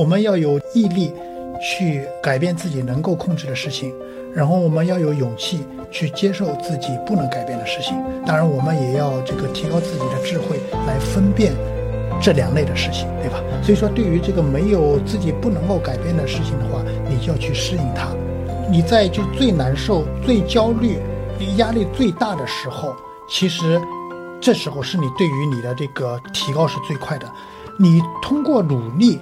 我们要有毅力去改变自己能够控制的事情，然后我们要有勇气去接受自己不能改变的事情。当然，我们也要这个提高自己的智慧来分辨这两类的事情，对吧？所以说，对于这个没有自己不能够改变的事情的话，你就要去适应它。你在就最难受、最焦虑、压力最大的时候，其实这时候是你对于你的这个提高是最快的。你通过努力，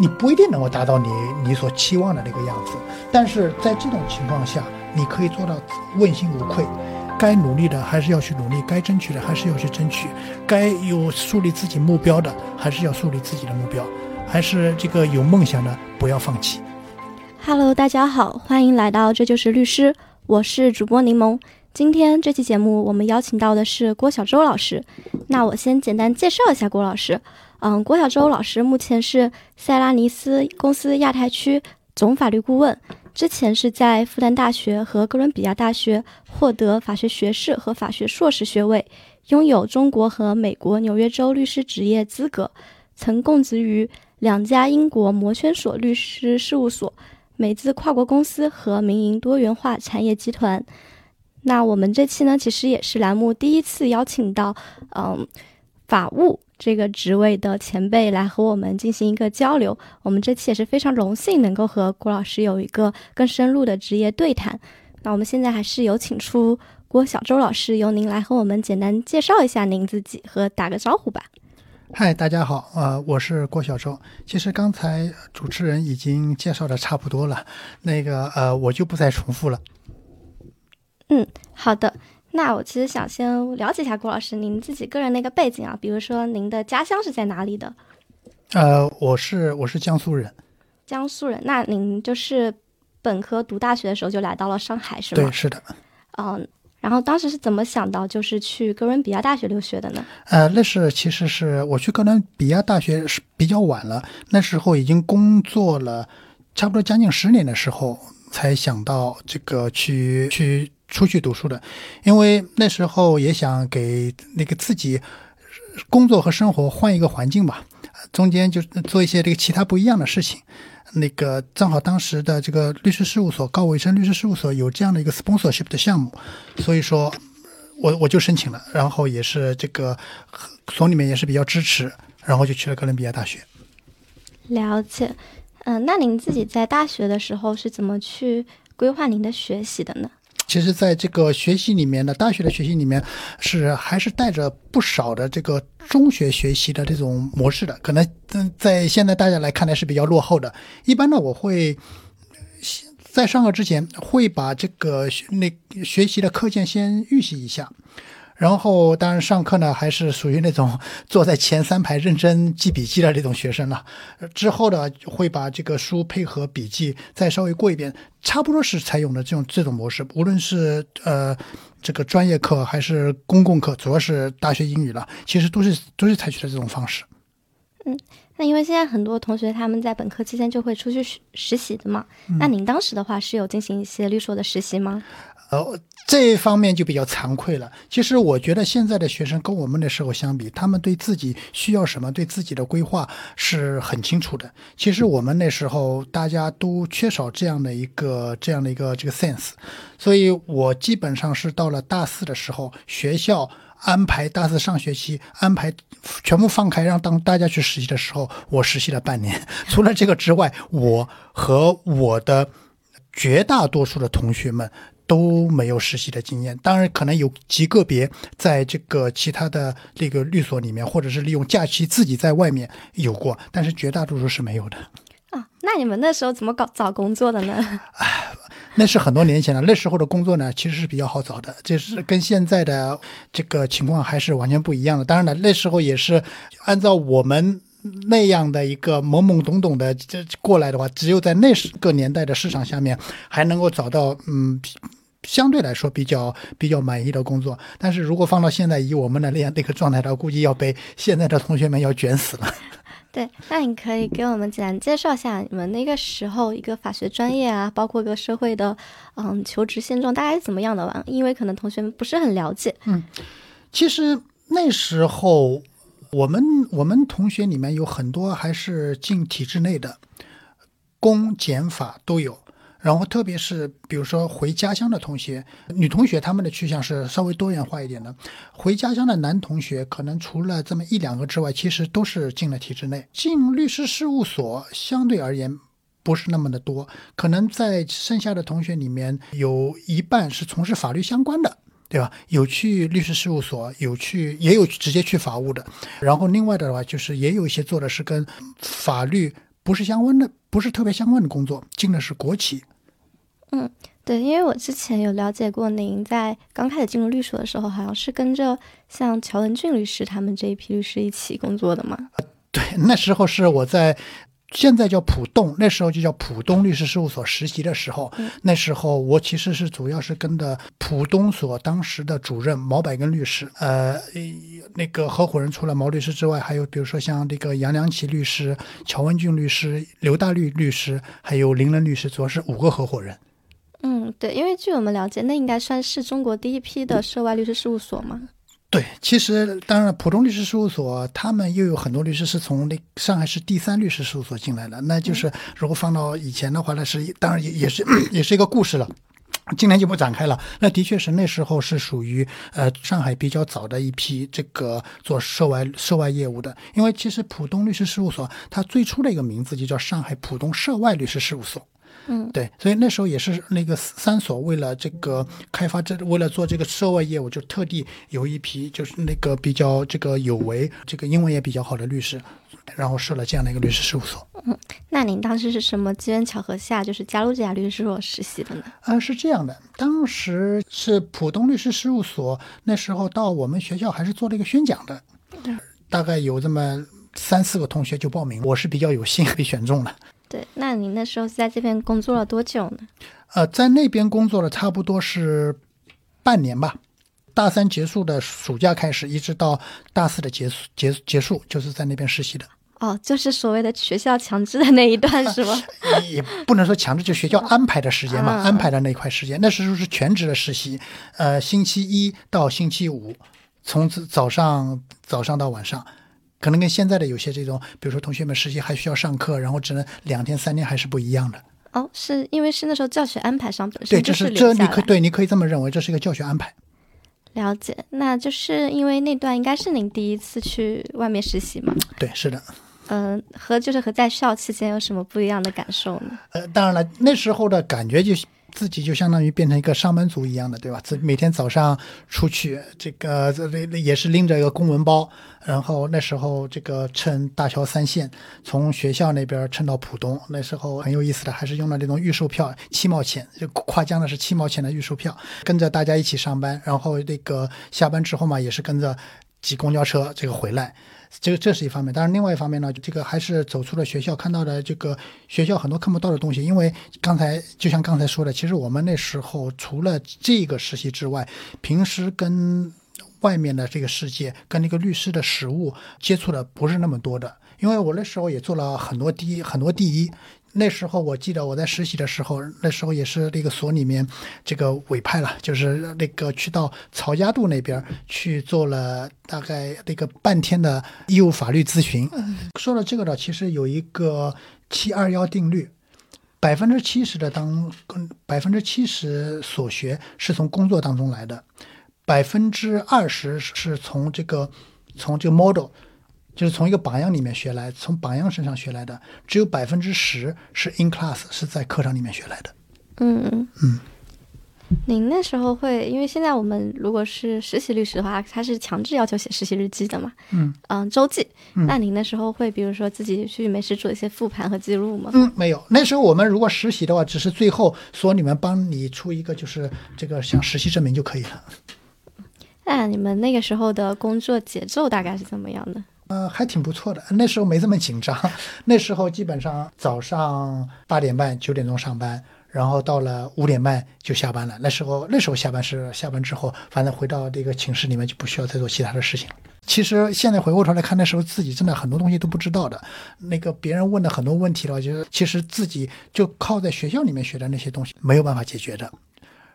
你不一定能够达到你你所期望的那个样子，但是在这种情况下，你可以做到问心无愧。该努力的还是要去努力，该争取的还是要去争取，该有树立自己目标的还是要树立自己的目标，还是这个有梦想的不要放弃。Hello，大家好，欢迎来到这就是律师，我是主播柠檬。今天这期节目我们邀请到的是郭小周老师。那我先简单介绍一下郭老师。嗯，郭小周老师目前是塞拉尼斯公司亚太区总法律顾问。之前是在复旦大学和哥伦比亚大学获得法学学士和法学硕士学位，拥有中国和美国纽约州律师执业资格，曾供职于两家英国摩圈所律师事务所、美资跨国公司和民营多元化产业集团。那我们这期呢，其实也是栏目第一次邀请到，嗯，法务。这个职位的前辈来和我们进行一个交流，我们这期也是非常荣幸能够和郭老师有一个更深入的职业对谈。那我们现在还是有请出郭小周老师，由您来和我们简单介绍一下您自己和打个招呼吧。嗨，大家好，呃，我是郭小周。其实刚才主持人已经介绍的差不多了，那个呃，我就不再重复了。嗯，好的。那我其实想先了解一下郭老师您自己个人的一个背景啊，比如说您的家乡是在哪里的？呃，我是我是江苏人。江苏人，那您就是本科读大学的时候就来到了上海是吗？对，是的。嗯，然后当时是怎么想到就是去哥伦比亚大学留学的呢？呃，那是其实是我去哥伦比亚大学是比较晚了，那时候已经工作了差不多将近十年的时候才想到这个去去。出去读书的，因为那时候也想给那个自己工作和生活换一个环境吧，中间就做一些这个其他不一样的事情。那个正好当时的这个律师事务所高伟生律师事务所有这样的一个 sponsorship 的项目，所以说我我就申请了，然后也是这个所里面也是比较支持，然后就去了哥伦比亚大学。了解，嗯，那您自己在大学的时候是怎么去规划您的学习的呢？其实，在这个学习里面呢，大学的学习里面是还是带着不少的这个中学学习的这种模式的，可能在现在大家来看来是比较落后的。一般呢，我会在上课之前会把这个那学习的课件先预习一下。然后，当然上课呢，还是属于那种 坐在前三排认真记笔记的这种学生了。之后呢，会把这个书配合笔记再稍微过一遍，差不多是采用的这种这种模式。无论是呃这个专业课还是公共课，主要是大学英语了，其实都是都是采取的这种方式。嗯，那因为现在很多同学他们在本科期间就会出去实习的嘛，那您当时的话是有进行一些律所的实习吗？呃，这一方面就比较惭愧了。其实我觉得现在的学生跟我们那时候相比，他们对自己需要什么，对自己的规划是很清楚的。其实我们那时候大家都缺少这样的一个这样的一个这个 sense，所以我基本上是到了大四的时候，学校安排大四上学期安排全部放开，让当大家去实习的时候，我实习了半年。除了这个之外，我和我的绝大多数的同学们。都没有实习的经验，当然可能有极个别在这个其他的这个律所里面，或者是利用假期自己在外面有过，但是绝大多数是没有的。啊，那你们那时候怎么搞找工作的呢？哎，那是很多年前了。那时候的工作呢，其实是比较好找的，就是跟现在的这个情况还是完全不一样的。当然了，那时候也是按照我们那样的一个懵懵懂懂的这过来的话，只有在那个年代的市场下面，还能够找到嗯。相对来说比较比较满意的工作，但是如果放到现在以我们的那样那个状态的话，估计要被现在的同学们要卷死了。对，那你可以给我们简单介绍一下你们那个时候一个法学专业啊，包括一个社会的嗯求职现状大概是怎么样的吧？因为可能同学们不是很了解。嗯，其实那时候我们我们同学里面有很多还是进体制内的，公检法都有。然后特别是比如说回家乡的同学，女同学他们的去向是稍微多元化一点的。回家乡的男同学可能除了这么一两个之外，其实都是进了体制内。进律师事务所相对而言不是那么的多，可能在剩下的同学里面有一半是从事法律相关的。对吧？有去律师事务所，有去也有直接去法务的。然后另外的话，就是也有一些做的是跟法律不是相关的，不是特别相关的工作，进的是国企。嗯，对，因为我之前有了解过，您在刚开始进入律所的时候，好像是跟着像乔文俊律师他们这一批律师一起工作的嘛？对，那时候是我在。现在叫浦东，那时候就叫浦东律师事务所实习的时候，那时候我其实是主要是跟的浦东所当时的主任毛百根律师，呃，那个合伙人除了毛律师之外，还有比如说像这个杨良奇律师、乔文俊律师、刘大律律师，还有林仁律师，主要是五个合伙人。嗯，对，因为据我们了解，那应该算是中国第一批的涉外律师事务所嘛。对，其实当然，浦东律师事务所他们又有很多律师是从那上海市第三律师事务所进来的。那就是如果放到以前的话，那是当然也也是也是一个故事了。今天就不展开了。那的确是那时候是属于呃上海比较早的一批这个做涉外涉外业务的。因为其实浦东律师事务所它最初的一个名字就叫上海浦东涉外律师事务所。嗯，对，所以那时候也是那个三所为了这个开发这，为了做这个涉外业务，就特地有一批就是那个比较这个有为、这个英文也比较好的律师，然后设了这样的一个律师事务所。嗯，那您当时是什么机缘巧合下就是加入这家律师事务所实习的呢？啊，是这样的，当时是浦东律师事务所那时候到我们学校还是做了一个宣讲的，大概有这么三四个同学就报名，我是比较有幸被选中了。对，那你那时候是在这边工作了多久呢？呃，在那边工作了差不多是半年吧，大三结束的暑假开始，一直到大四的结束结结束，就是在那边实习的。哦，就是所谓的学校强制的那一段是吗？也不能说强制，就学校安排的时间嘛，安排的那块时间，那时候是全职的实习，呃，星期一到星期五，从早上早上到晚上。可能跟现在的有些这种，比如说同学们实习还需要上课，然后只能两天三天，还是不一样的。哦，是因为是那时候教学安排上本身对，这是这你可对，你可以这么认为，这是一个教学安排。了解，那就是因为那段应该是您第一次去外面实习嘛？对，是的。嗯，和就是和在校期间有什么不一样的感受呢？呃，当然了，那时候的感觉就。自己就相当于变成一个上班族一样的，对吧？自每天早上出去，这个这这也是拎着一个公文包，然后那时候这个乘大桥三线，从学校那边乘到浦东，那时候很有意思的，还是用了那种预售票，七毛钱，就跨江的是七毛钱的预售票，跟着大家一起上班，然后那个下班之后嘛，也是跟着挤公交车这个回来。这这是一方面，但是另外一方面呢，这个还是走出了学校看到的这个学校很多看不到的东西。因为刚才就像刚才说的，其实我们那时候除了这个实习之外，平时跟外面的这个世界、跟那个律师的实务接触的不是那么多的。因为我那时候也做了很多第一，很多第一。那时候我记得我在实习的时候，那时候也是那个所里面这个委派了，就是那个去到曹家渡那边去做了大概那个半天的义务法律咨询。说到这个呢，其实有一个七二幺定律，百分之七十的当跟百分之七十所学是从工作当中来的，百分之二十是从这个从这个 model。就是从一个榜样里面学来，从榜样身上学来的，只有百分之十是 in class 是在课堂里面学来的。嗯嗯嗯。您那时候会，因为现在我们如果是实习律师的话，他是强制要求写实习日记的嘛？嗯嗯，周记。那您那时候会，比如说自己去没事做一些复盘和记录吗？嗯，没有。那时候我们如果实习的话，只是最后所里面帮你出一个就是这个像实习证明就可以了。那你们那个时候的工作节奏大概是怎么样的？呃，还挺不错的。那时候没这么紧张，那时候基本上早上八点半、九点钟上班，然后到了五点半就下班了。那时候那时候下班是下班之后，反正回到这个寝室里面就不需要再做其他的事情。其实现在回过头来看，那时候自己真的很多东西都不知道的。那个别人问的很多问题的话，就是其实自己就靠在学校里面学的那些东西没有办法解决的。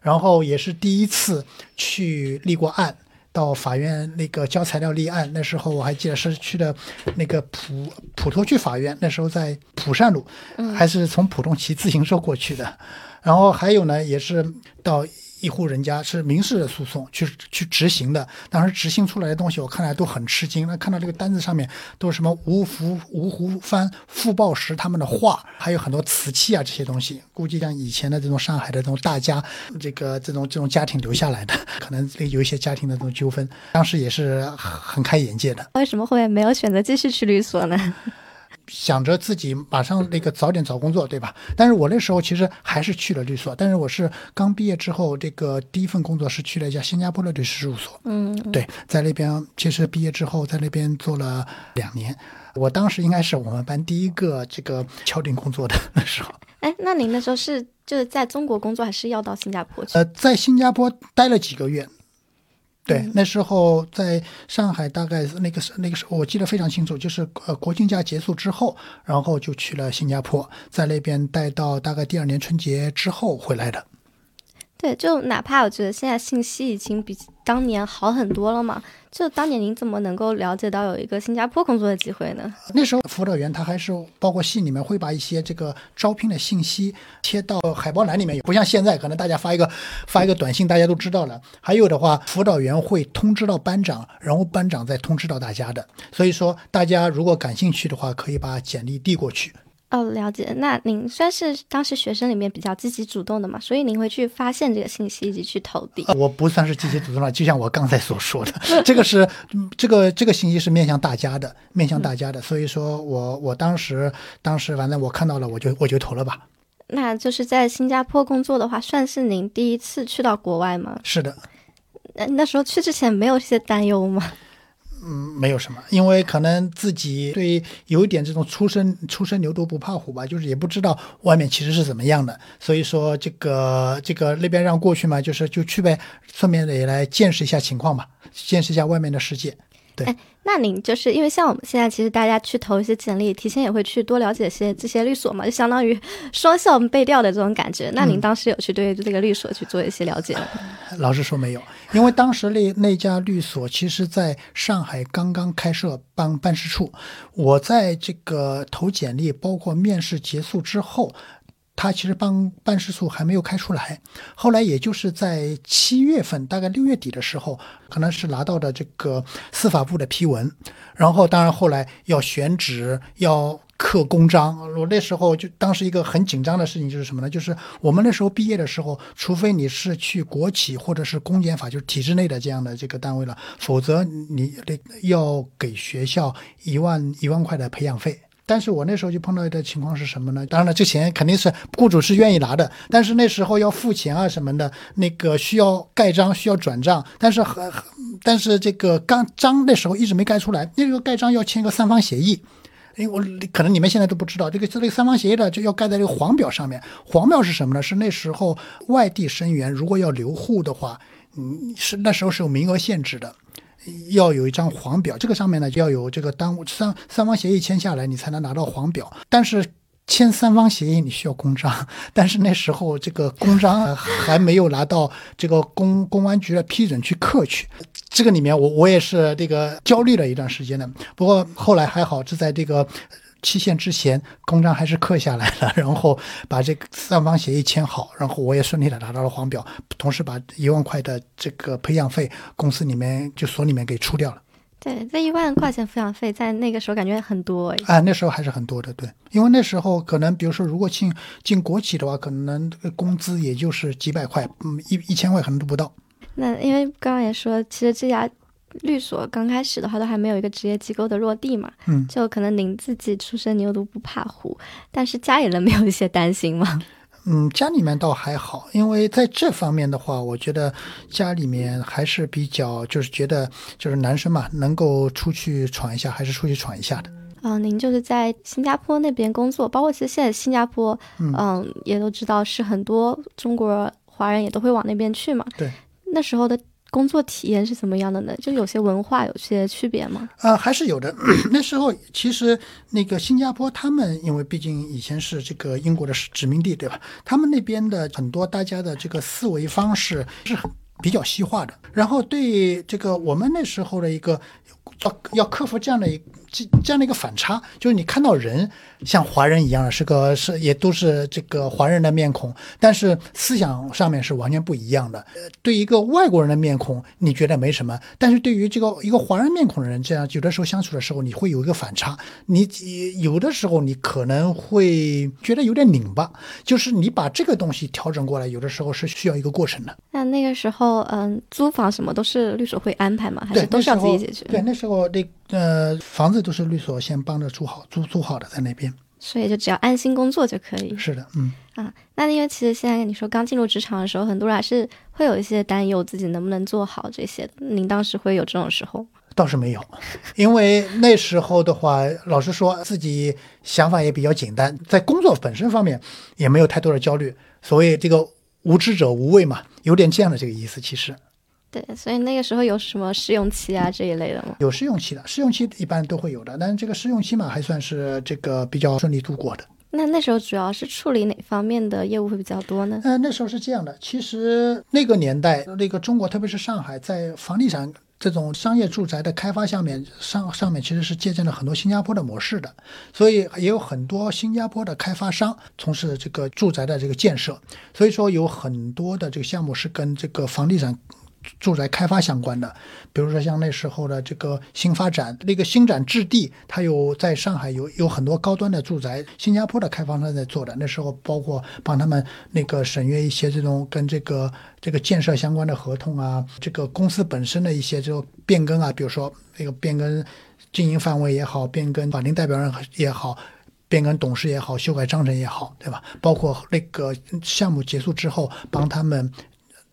然后也是第一次去立过案。到法院那个交材料立案。那时候我还记得是去的那个普普陀区法院，那时候在普善路，还是从浦东骑自行车过去的。然后还有呢，也是到。一户人家是民事诉讼去去执行的，当时执行出来的东西我看来都很吃惊。那看到这个单子上面都是什么吴福、吴湖帆、傅抱石他们的画，还有很多瓷器啊这些东西，估计像以前的这种上海的这种大家，这个这种这种家庭留下来的，可能有一些家庭的这种纠纷，当时也是很开眼界的。为什么后面没有选择继续去律所呢？想着自己马上那个早点找工作，对吧？但是我那时候其实还是去了律所，但是我是刚毕业之后，这个第一份工作是去了一家新加坡的律师事务所。嗯，对，在那边其实毕业之后在那边做了两年，我当时应该是我们班第一个这个敲定工作的那时候。哎，那您那时候是就是在中国工作，还是要到新加坡去？呃，在新加坡待了几个月。对，那时候在上海，大概那个时那个时候，我记得非常清楚，就是呃国庆假结束之后，然后就去了新加坡，在那边待到大概第二年春节之后回来的。对，就哪怕我觉得现在信息已经比当年好很多了嘛，就当年您怎么能够了解到有一个新加坡工作的机会呢？那时候辅导员他还是包括系里面会把一些这个招聘的信息贴到海报栏里面，不像现在可能大家发一个发一个短信大家都知道了。还有的话，辅导员会通知到班长，然后班长再通知到大家的。所以说，大家如果感兴趣的话，可以把简历递过去。哦，了解。那您算是当时学生里面比较积极主动的嘛，所以您会去发现这个信息以及去投递。我不算是积极主动了，就像我刚才所说的，这个是这个这个信息是面向大家的，面向大家的。所以说我我当时当时反正我看到了，我就我就投了吧。那就是在新加坡工作的话，算是您第一次去到国外吗？是的。那那时候去之前没有这些担忧吗？嗯，没有什么，因为可能自己对有一点这种初生初生牛犊不怕虎吧，就是也不知道外面其实是怎么样的，所以说这个这个那边让过去嘛，就是就去呗，顺便也来见识一下情况吧，见识一下外面的世界。对，那您就是因为像我们现在，其实大家去投一些简历，提前也会去多了解些这些律所嘛，就相当于双向背调的这种感觉。那您当时有去对这个律所去做一些了解吗？老实说没有，因为当时那那家律所其实在上海刚刚开设办办事处，我在这个投简历，包括面试结束之后。他其实办办事处还没有开出来，后来也就是在七月份，大概六月底的时候，可能是拿到的这个司法部的批文，然后当然后来要选址，要刻公章。我那时候就当时一个很紧张的事情就是什么呢？就是我们那时候毕业的时候，除非你是去国企或者是公检法，就是体制内的这样的这个单位了，否则你得要给学校一万一万块的培养费。但是我那时候就碰到的情况是什么呢？当然了，这钱肯定是雇主是愿意拿的，但是那时候要付钱啊什么的，那个需要盖章，需要转账，但是很，但是这个刚章那时候一直没盖出来，那个盖章要签个三方协议，因为我可能你们现在都不知道，这个这个三方协议的就要盖在这个黄表上面，黄表是什么呢？是那时候外地生源如果要留沪的话，嗯，是那时候是有名额限制的。要有一张黄表，这个上面呢就要有这个单三三方协议签下来，你才能拿到黄表。但是签三方协议你需要公章，但是那时候这个公章还没有拿到这个公公安局的批准去刻去。这个里面我我也是这个焦虑了一段时间的，不过后来还好是在这个。期限之前，公章还是刻下来了，然后把这个三方协议签好，然后我也顺利的拿到了黄表，同时把一万块的这个培养费公司里面就所里面给出掉了。对，这一万块钱抚养费在那个时候感觉很多哎。啊，那时候还是很多的，对，因为那时候可能比如说如果进进国企的话，可能工资也就是几百块，嗯，一一千块可能都不到。那因为刚刚也说，其实这家。律所刚开始的话都还没有一个职业机构的落地嘛，嗯，就可能您自己出生牛犊不怕虎，但是家里人没有一些担心吗？嗯，家里面倒还好，因为在这方面的话，我觉得家里面还是比较就是觉得就是男生嘛，能够出去闯一下还是出去闯一下的。嗯，您就是在新加坡那边工作，包括其实现在新加坡，嗯，也都知道是很多中国华人也都会往那边去嘛。对，那时候的。工作体验是怎么样的呢？就有些文化有些区别吗？啊，还是有的。那时候其实那个新加坡，他们因为毕竟以前是这个英国的殖民地，对吧？他们那边的很多大家的这个思维方式是很比较西化的。然后对这个我们那时候的一个要要克服这样的这这样的一个反差，就是你看到人像华人一样的，是个是也都是这个华人的面孔，但是思想上面是完全不一样的。呃对一个外国人的面孔，你觉得没什么，但是对于这个一个华人面孔的人，这样有的时候相处的时候，你会有一个反差。你有的时候你可能会觉得有点拧巴，就是你把这个东西调整过来，有的时候是需要一个过程的。那那个时候，嗯，租房什么都是律所会安排吗？还是，都是要自己解决？对，那时候那呃房子都是律所先帮着租好，租租好的在那边。所以就只要安心工作就可以是的，嗯。啊。那因为其实现在你说刚进入职场的时候，很多人还是会有一些担忧自己能不能做好这些的。您当时会有这种时候？倒是没有，因为那时候的话，老实说，自己想法也比较简单，在工作本身方面也没有太多的焦虑，所谓这个无知者无畏嘛，有点这样的这个意思。其实对，所以那个时候有什么试用期啊这一类的吗？有试用期的，试用期一般都会有的，但是这个试用期嘛，还算是这个比较顺利度过的。那那时候主要是处理哪方面的业务会比较多呢？呃，那时候是这样的，其实那个年代，那个中国，特别是上海，在房地产这种商业住宅的开发下面，上上面其实是借鉴了很多新加坡的模式的，所以也有很多新加坡的开发商从事这个住宅的这个建设，所以说有很多的这个项目是跟这个房地产。住宅开发相关的，比如说像那时候的这个新发展，那个新展置地，它有在上海有有很多高端的住宅，新加坡的开发商在做的。那时候包括帮他们那个审阅一些这种跟这个这个建设相关的合同啊，这个公司本身的一些这种变更啊，比如说那个变更经营范围也好，变更法定代表人也好。变更董事也好，修改章程也好，对吧？包括那个项目结束之后，帮他们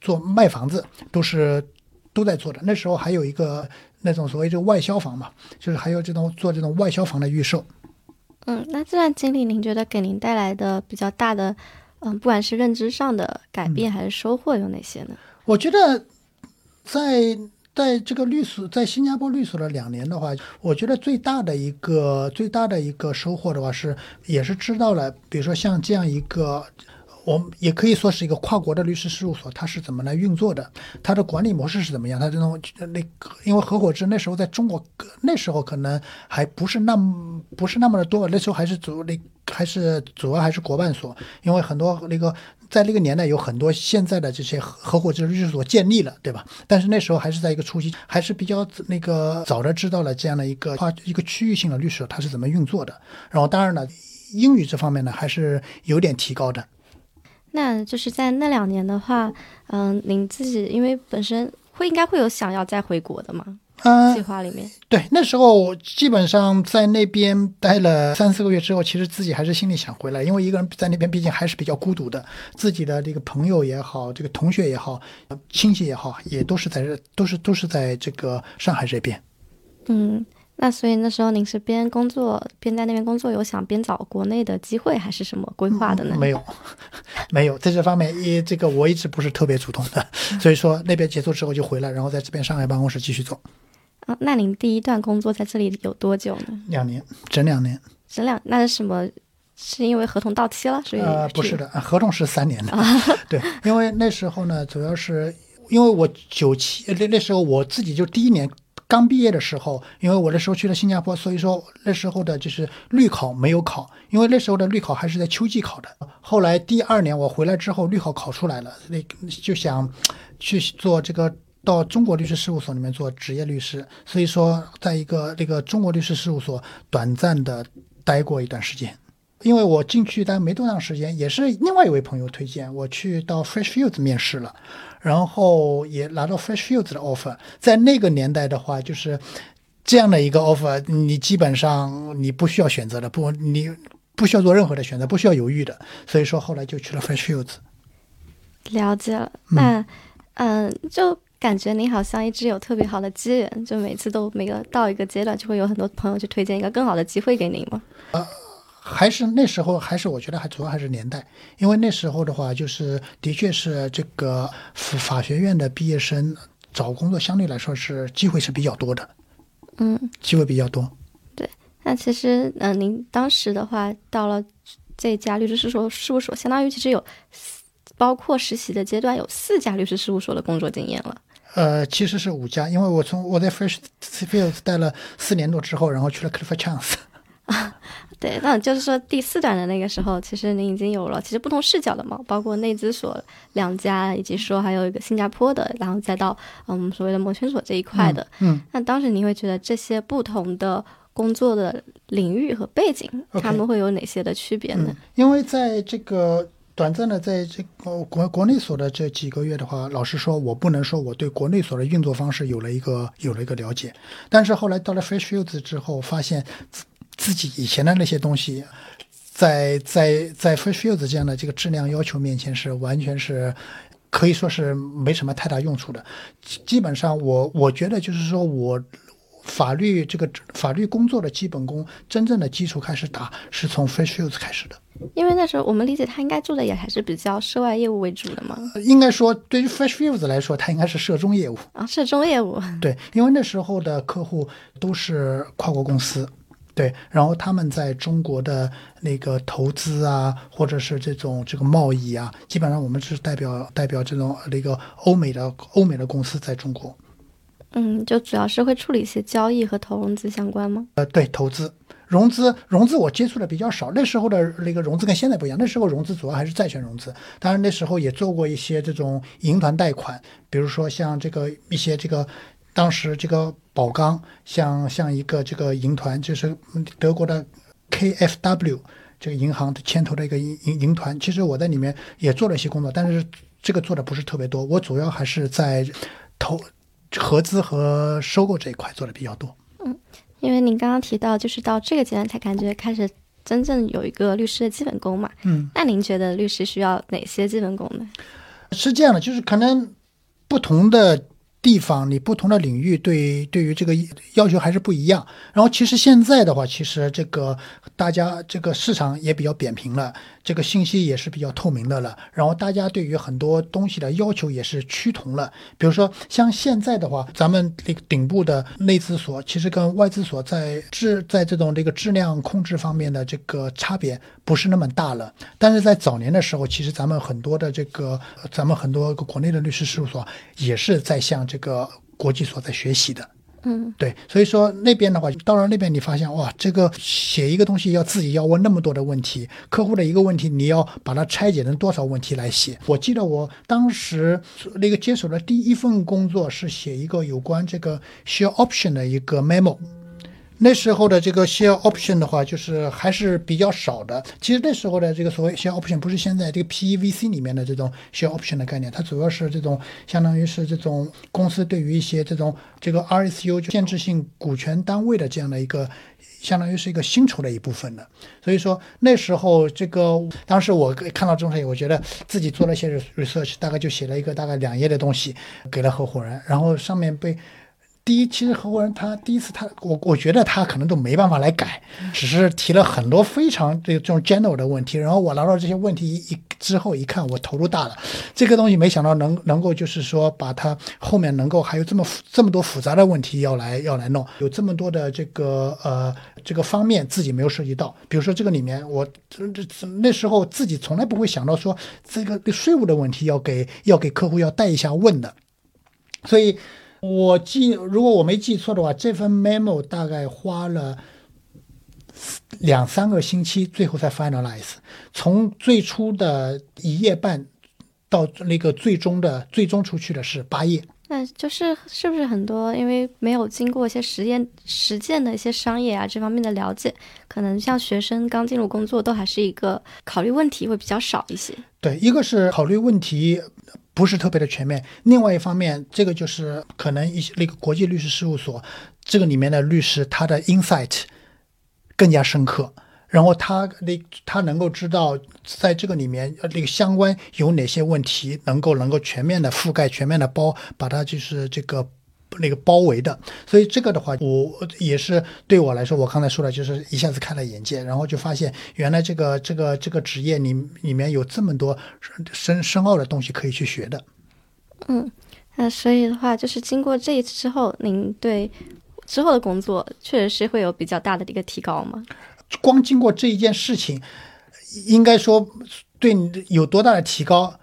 做卖房子，都是都在做的。那时候还有一个那种所谓这个外销房嘛，就是还有这种做这种外销房的预售。嗯，那这段经历您觉得给您带来的比较大的，嗯，不管是认知上的改变还是收获有哪些呢？我觉得在在这个律所，在新加坡律所的两年的话，我觉得最大的一个最大的一个收获的话是，也是知道了，比如说像这样一个。我们也可以说是一个跨国的律师事务所，它是怎么来运作的？它的管理模式是怎么样？它这种那，因为合伙制那时候在中国，那时候可能还不是那么不是那么的多，那时候还是主那还是主要还是国办所，因为很多那个在那个年代有很多现在的这些合伙制律师所建立了，对吧？但是那时候还是在一个初期，还是比较那个早的知道了这样的一个跨一个区域性的律所它是怎么运作的。然后当然了，英语这方面呢还是有点提高的。那就是在那两年的话，嗯，您自己因为本身会应该会有想要再回国的吗？嗯、计划里面，对，那时候基本上在那边待了三四个月之后，其实自己还是心里想回来，因为一个人在那边毕竟还是比较孤独的，自己的这个朋友也好，这个同学也好，亲戚也好，也都是在这，都是都是在这个上海这边。嗯，那所以那时候您是边工作边在那边工作，有想边找国内的机会还是什么规划的呢？没有，没有，在这方面一这个我一直不是特别主动的，所以说那边结束之后就回来，然后在这边上海办公室继续做啊，那您第一段工作在这里有多久呢？两年，整两年。整两那是什么？是因为合同到期了，所以呃，不是的，呃合同是三年的。对，因为那时候呢，主要是因为我九七那那时候我自己就第一年刚毕业的时候，因为我那时候去了新加坡，所以说那时候的就是律考没有考，因为那时候的律考还是在秋季考的。后来第二年我回来之后，律考考出来了，那就想去做这个。到中国律师事务所里面做职业律师，所以说在一个那个中国律师事务所短暂的待过一段时间。因为我进去待没多长时间，也是另外一位朋友推荐我去到 Freshfields 面试了，然后也拿到 Freshfields 的 offer。在那个年代的话，就是这样的一个 offer，你基本上你不需要选择的，不，你不需要做任何的选择，不需要犹豫的。所以说后来就去了 Freshfields。了解了。那嗯、就感觉您好像一直有特别好的机缘，就每次都每个到一个阶段，就会有很多朋友去推荐一个更好的机会给您嘛。还是那时候，还是我觉得还主要还是年代，因为那时候的话，就是的确是这个法法学院的毕业生找工作相对来说是机会是比较多的，嗯，机会比较多。对那其实嗯、呃您当时的话到了这家律师事务所事务所，相当于其实有包括实习的阶段有四家律师事务所的工作经验了。呃，其实是五家，因为我从我在 Fresh Fields 待了四年多之后，然后去了 Clifford Chance。对，那就是说第四段的那个时候，其实您已经有了其实不同视角的嘛，包括内资所两家，以及说还有一个新加坡的，然后再到嗯所谓的摩圈所这一块的。嗯，那当时您会觉得这些不同的工作的领域和背景，他们会有哪些的区别呢？因为在这个短暂的在这个国国内所的这几个月的话，老实说，我不能说我对国内所的运作方式有了一个有了一个了解，但是后来到了 Fresh Fields 之后，发现。自己以前的那些东西，在在在 Fresh Fields 这样的这个质量要求面前，是完全是可以说是没什么太大用处的。基本上，我我觉得就是说我法律这个法律工作的基本功，真正的基础开始打，是从 Fresh Fields 开始的。因为那时候我们理解他应该做的也还是比较涉外业务为主的嘛。应该说，对于 Fresh Fields 来说，它应该是涉中业务啊，涉中业务。对，因为那时候的客户都是跨国公司。对，然后他们在中国的那个投资啊，或者是这种这个贸易啊，基本上我们是代表代表这种那个欧美的欧美的公司在中国。嗯，就主要是会处理一些交易和投融资相关吗？呃，对，投资融资融资我接触的比较少，那时候的那个融资跟现在不一样，那时候融资主要还是债权融资，当然那时候也做过一些这种银团贷款，比如说像这个一些这个。当时这个宝钢像像一个这个银团，就是德国的 KfW 这个银行牵头的一个银银银团。其实我在里面也做了一些工作，但是这个做的不是特别多。我主要还是在投合资和收购这一块做的比较多。嗯，因为您刚刚提到，就是到这个阶段才感觉开始真正有一个律师的基本功嘛。嗯，那您觉得律师需要哪些基本功呢？是这样的，就是可能不同的。地方，你不同的领域对对于这个要求还是不一样。然后，其实现在的话，其实这个大家这个市场也比较扁平了。这个信息也是比较透明的了，然后大家对于很多东西的要求也是趋同了。比如说像现在的话，咱们这个顶部的内资所其实跟外资所在质在这种这个质量控制方面的这个差别不是那么大了。但是在早年的时候，其实咱们很多的这个咱们很多国内的律师事务所也是在向这个国际所在学习的。嗯，对，所以说那边的话，到了那边你发现哇，这个写一个东西要自己要问那么多的问题，客户的一个问题你要把它拆解成多少问题来写。我记得我当时那个接手的第一份工作是写一个有关这个 share option 的一个 memo。那时候的这个 share option 的话，就是还是比较少的。其实那时候的这个所谓 share option 不是现在这个 PEVC 里面的这种 share option 的概念，它主要是这种相当于是这种公司对于一些这种这个 RSU 就限制性股权单位的这样的一个，相当于是一个薪酬的一部分的。所以说那时候这个当时我看到这东西，我觉得自己做了一些 research，大概就写了一个大概两页的东西给了合伙人，然后上面被。第一，其实合伙人他第一次他我我觉得他可能都没办法来改，只是提了很多非常这这种 general 的问题，然后我拿到这些问题一之后一看，我投入大了。这个东西没想到能能够就是说把它后面能够还有这么这么多复杂的问题要来要来弄，有这么多的这个呃这个方面自己没有涉及到，比如说这个里面我这这那时候自己从来不会想到说这个税务的问题要给要给客户要带一下问的，所以。我记，如果我没记错的话，这份 memo 大概花了两三个星期，最后才 finalize。从最初的一页半到那个最终的最终出去的是八页。那就是是不是很多因为没有经过一些实验实践的一些商业啊这方面的了解，可能像学生刚进入工作都还是一个考虑问题会比较少一些。对，一个是考虑问题。不是特别的全面。另外一方面，这个就是可能一些那个国际律师事务所，这个里面的律师他的 insight 更加深刻，然后他那他能够知道在这个里面那个相关有哪些问题，能够能够全面的覆盖、全面的包，把它就是这个。那个包围的，所以这个的话，我也是对我来说，我刚才说的，就是一下子开了眼界，然后就发现原来这个这个这个职业里里面有这么多深深奥的东西可以去学的。嗯，那所以的话，就是经过这一次之后，您对之后的工作确实是会有比较大的一个提高吗？光经过这一件事情，应该说对你有多大的提高？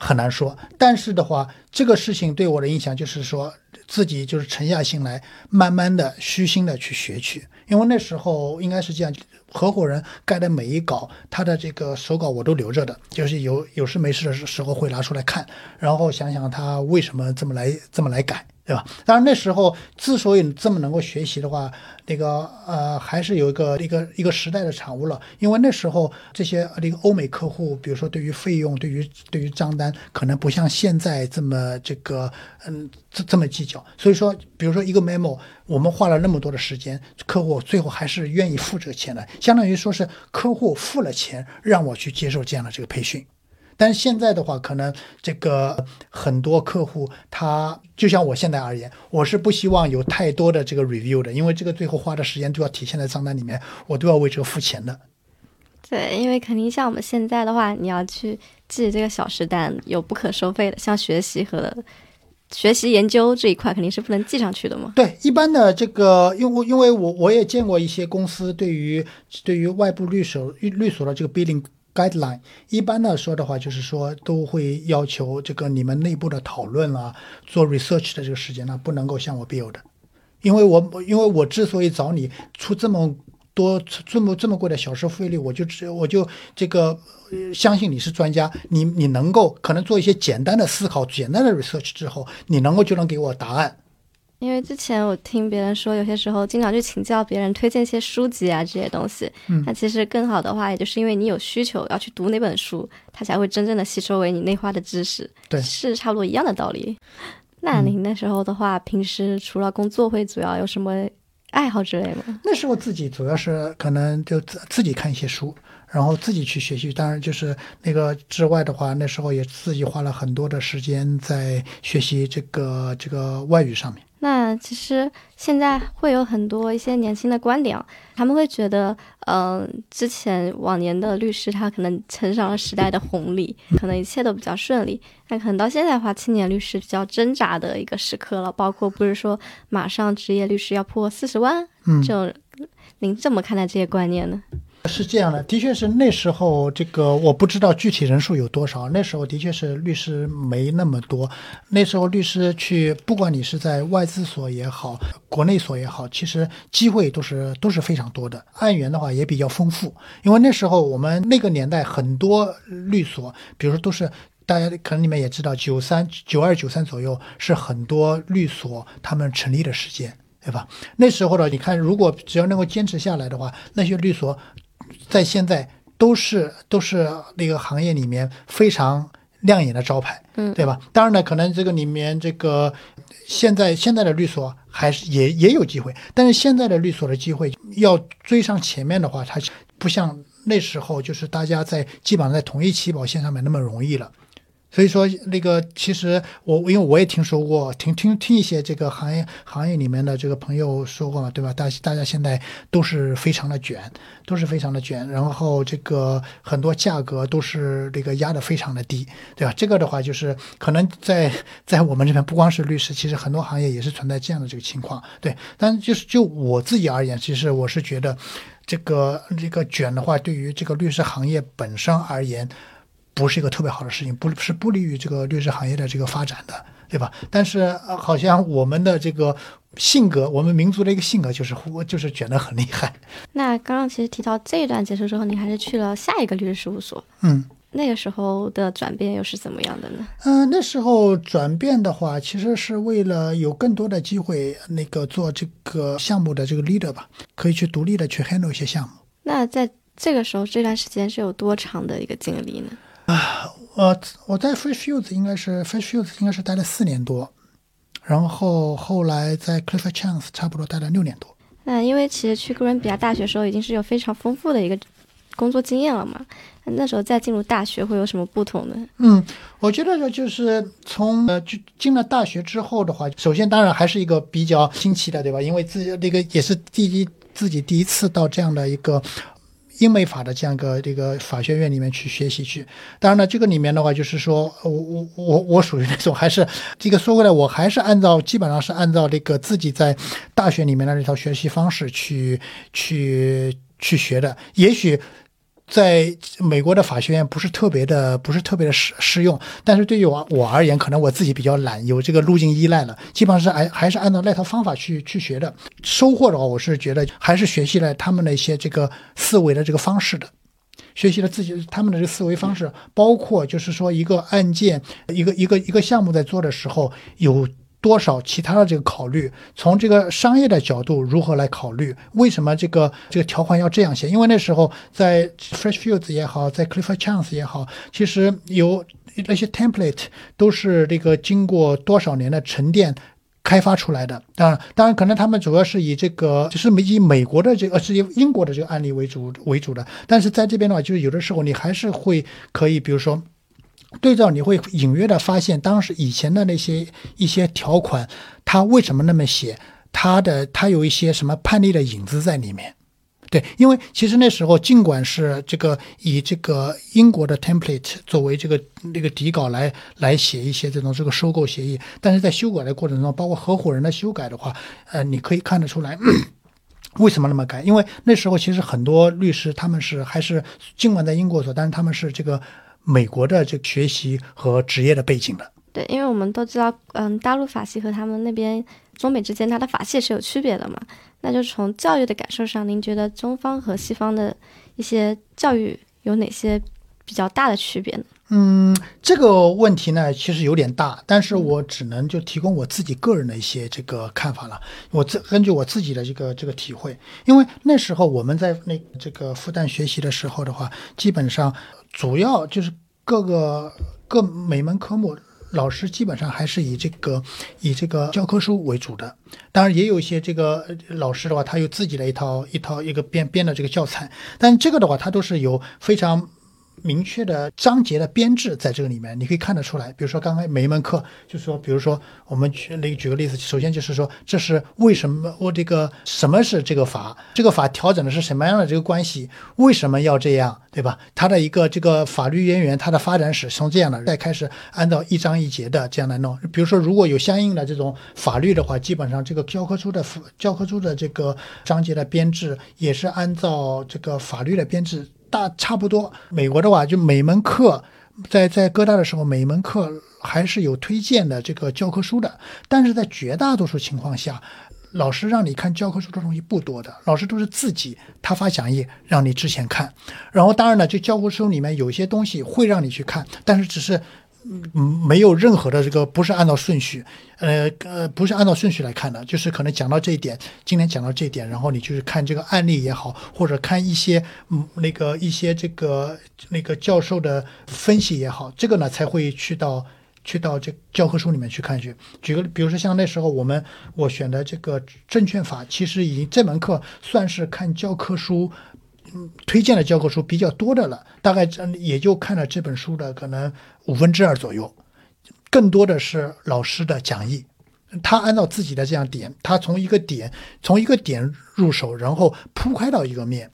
很难说。但是的话，这个事情对我的印象就是说，自己就是沉下心来，慢慢的虚心的去学去。因为那时候应该是这样，合伙人盖的每一稿，他的这个手稿我都留着的，就是有有事没事的时候会拿出来看，然后想想他为什么这么来这么来改。对吧？当然那时候之所以这么能够学习的话，那个呃还是有一个一个一个时代的产物了。因为那时候这些那个欧美客户，比如说对于费用、对于对于账单，可能不像现在这么这个嗯这这么计较。所以说，比如说一个 memo，我们花了那么多的时间，客户最后还是愿意付这个钱的，相当于说是客户付了钱让我去接受这样的这个培训。但现在的话，可能这个很多客户他就像我现在而言，我是不希望有太多的这个 review 的，因为这个最后花的时间都要体现在账单里面，我都要为这个付钱的。对，因为肯定像我们现在的话，你要去记这个小时单，有不可收费的，像学习和学习研究这一块，肯定是不能记上去的嘛。对，一般的这个，因为因为我我也见过一些公司对于对于外部律所律所的这个 billing。Guideline 一般来说的话，就是说都会要求这个你们内部的讨论啊，做 research 的这个时间呢，不能够向我 bill 的，因为我因为我之所以找你出这么多这么这么贵的小时费率，我就只我就这个相信你是专家，你你能够可能做一些简单的思考、简单的 research 之后，你能够就能给我答案。因为之前我听别人说，有些时候经常去请教别人，推荐一些书籍啊这些东西。嗯，那其实更好的话，也就是因为你有需求要去读那本书，它才会真正的吸收为你内化的知识。对，是差不多一样的道理。那您那时候的话，平时除了工作，会主要有什么爱好之类吗？那时候自己主要是可能就自自己看一些书。然后自己去学习，当然就是那个之外的话，那时候也自己花了很多的时间在学习这个这个外语上面。那其实现在会有很多一些年轻的观点，他们会觉得，嗯，之前往年的律师他可能乘上了时代的红利，可能一切都比较顺利。那可能到现在的话，青年律师比较挣扎的一个时刻了，包括不是说马上职业律师要破四十万，嗯，这种，您怎么看待这些观念呢？是这样的，的确是那时候这个我不知道具体人数有多少。那时候的确是律师没那么多。那时候律师去，不管你是在外资所也好，国内所也好，其实机会都是都是非常多的。案源的话也比较丰富，因为那时候我们那个年代很多律所，比如说都是大家可能你们也知道，九三九二九三左右是很多律所他们成立的时间，对吧？那时候呢，你看如果只要能够坚持下来的话，那些律所。在现在都是都是那个行业里面非常亮眼的招牌，嗯，对吧？当然呢，可能这个里面这个现在现在的律所还是也也有机会，但是现在的律所的机会要追上前面的话，它不像那时候就是大家在基本上在同一起跑线上面那么容易了。所以说，那个其实我因为我也听说过，听听听一些这个行业行业里面的这个朋友说过嘛，对吧？大大家现在都是非常的卷，都是非常的卷，然后这个很多价格都是这个压的非常的低，对吧？这个的话就是可能在 在我们这边不光是律师，其实很多行业也是存在这样的这个情况，对。但就是就我自己而言，其实我是觉得这个这个卷的话，对于这个律师行业本身而言。不是一个特别好的事情，不是不利于这个律师行业的这个发展的，对吧？但是好像我们的这个性格，我们民族的一个性格就是就是卷得很厉害。那刚刚其实提到这一段结束之后，你还是去了下一个律师事务所。嗯，那个时候的转变又是怎么样的呢？嗯，那时候转变的话，其实是为了有更多的机会，那个做这个项目的这个 leader 吧，可以去独立的去 handle 一些项目。那在这个时候，这段时间是有多长的一个经历呢？啊，我我在 Fresh Fields 应该是 Fresh Fields 应该是待了四年多，然后后来在 Clifford Chance 差不多待了六年多。那因为其实去哥伦比亚大学时候已经是有非常丰富的一个工作经验了嘛，那时候再进入大学会有什么不同呢？嗯，我觉得就是从呃就进了大学之后的话，首先当然还是一个比较新奇的，对吧？因为自己那个也是第一自己第一次到这样的一个。英美法的这样一个这个法学院里面去学习去，当然了，这个里面的话就是说，我我我我属于那种还是这个说回来，我还是按照基本上是按照这个自己在大学里面的那套学习方式去去去学的。也许在美国的法学院不是特别的，不是特别的适适用。但是对于我我而言，可能我自己比较懒，有这个路径依赖了，基本上是还还是按照那套方法去去学的。收获的话，我是觉得还是学习了他们的一些这个思维的这个方式的。学习了自己他们的这个思维方式，包括就是说一个案件、一个一个一个项目在做的时候有多少其他的这个考虑，从这个商业的角度如何来考虑？为什么这个这个条款要这样写？因为那时候在 Freshfields 也好，在 Clifford Chance 也好，其实有那些 template 都是这个经过多少年的沉淀。开发出来的，当然，当然，可能他们主要是以这个，就是美以美国的这个，是以英国的这个案例为主为主的。但是在这边的话，就是有的时候你还是会可以，比如说对照，你会隐约的发现当时以前的那些一些条款，它为什么那么写，它的它有一些什么叛逆的影子在里面。对，因为其实那时候尽管是这个以这个英国的 template 作为这个那个底稿来来写一些这种这个收购协议，但是在修改的过程中，包括合伙人的修改的话，呃，你可以看得出来 为什么那么改？因为那时候其实很多律师他们是还是尽管在英国做，但是他们是这个美国的这个学习和职业的背景的。对，因为我们都知道，嗯，大陆法系和他们那边中美之间，它的法系是有区别的嘛。那就从教育的感受上，您觉得中方和西方的一些教育有哪些比较大的区别呢？嗯，这个问题呢，其实有点大，但是我只能就提供我自己个人的一些这个看法了。我自根据我自己的这个这个体会，因为那时候我们在那这个复旦学习的时候的话，基本上主要就是各个各每门科目。老师基本上还是以这个以这个教科书为主的，当然也有一些这个老师的话，他有自己的一套一套一个编编的这个教材，但这个的话，他都是有非常。明确的章节的编制在这个里面，你可以看得出来。比如说，刚才每一门课，就是说，比如说，我们举那个举个例子，首先就是说，这是为什么我这个什么是这个法？这个法调整的是什么样的这个关系？为什么要这样，对吧？它的一个这个法律渊源，它的发展史从这样的，再开始按照一章一节的这样来弄。比如说，如果有相应的这种法律的话，基本上这个教科书的教科书的这个章节的编制也是按照这个法律的编制。大差不多，美国的话就每门课，在在哥大的时候，每门课还是有推荐的这个教科书的，但是在绝大多数情况下，老师让你看教科书的东西不多的，老师都是自己他发讲义让你之前看，然后当然了，就教科书里面有些东西会让你去看，但是只是。嗯，没有任何的这个不是按照顺序，呃呃，不是按照顺序来看的，就是可能讲到这一点，今天讲到这一点，然后你就是看这个案例也好，或者看一些嗯那个一些这个那个教授的分析也好，这个呢才会去到去到这教科书里面去看去。举个，比如说像那时候我们我选的这个证券法，其实已经这门课算是看教科书。推荐的教科书比较多的了，大概也就看了这本书的可能五分之二左右，更多的是老师的讲义，他按照自己的这样点，他从一个点从一个点入手，然后铺开到一个面，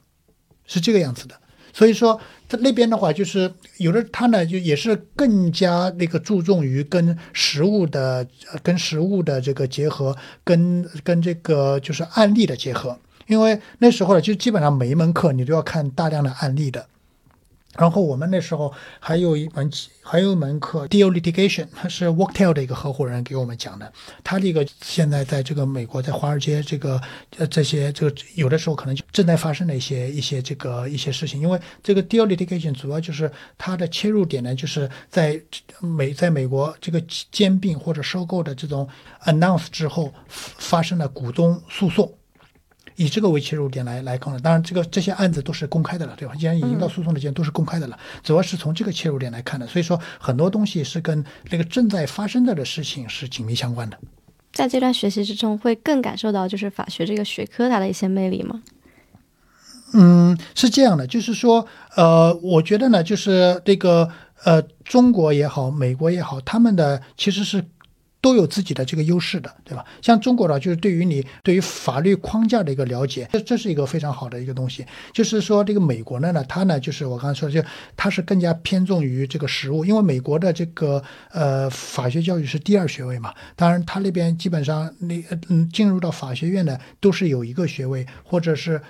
是这个样子的。所以说，在那边的话，就是有的他呢，就也是更加那个注重于跟实物的、跟实物的这个结合，跟跟这个就是案例的结合。因为那时候呢，就基本上每一门课你都要看大量的案例的。然后我们那时候还有一门还有一门课，deal litigation，它是 Worktel 的一个合伙人给我们讲的。他这个现在在这个美国，在华尔街这个呃这些这个有的时候可能就正在发生的一些一些这个一些事情。因为这个 deal litigation 主要就是它的切入点呢，就是在美在美国这个兼并或者收购的这种 announce 之后发生的股东诉讼。以这个为切入点来来看的，当然这个这些案子都是公开的了，对吧？既然已经到诉讼的阶段，都是公开的了，主要是从这个切入点来看的。所以说很多东西是跟那个正在发生着的事情是紧密相关的。在这段学习之中，会更感受到就是法学这个学科它的一些魅力吗？嗯，是这样的，就是说，呃，我觉得呢，就是这个呃，中国也好，美国也好，他们的其实是。都有自己的这个优势的，对吧？像中国呢，就是对于你对于法律框架的一个了解，这这是一个非常好的一个东西。就是说，这个美国呢呢，它呢就是我刚才说的，就它是更加偏重于这个实务，因为美国的这个呃法学教育是第二学位嘛。当然，它那边基本上你嗯进入到法学院的都是有一个学位，或者是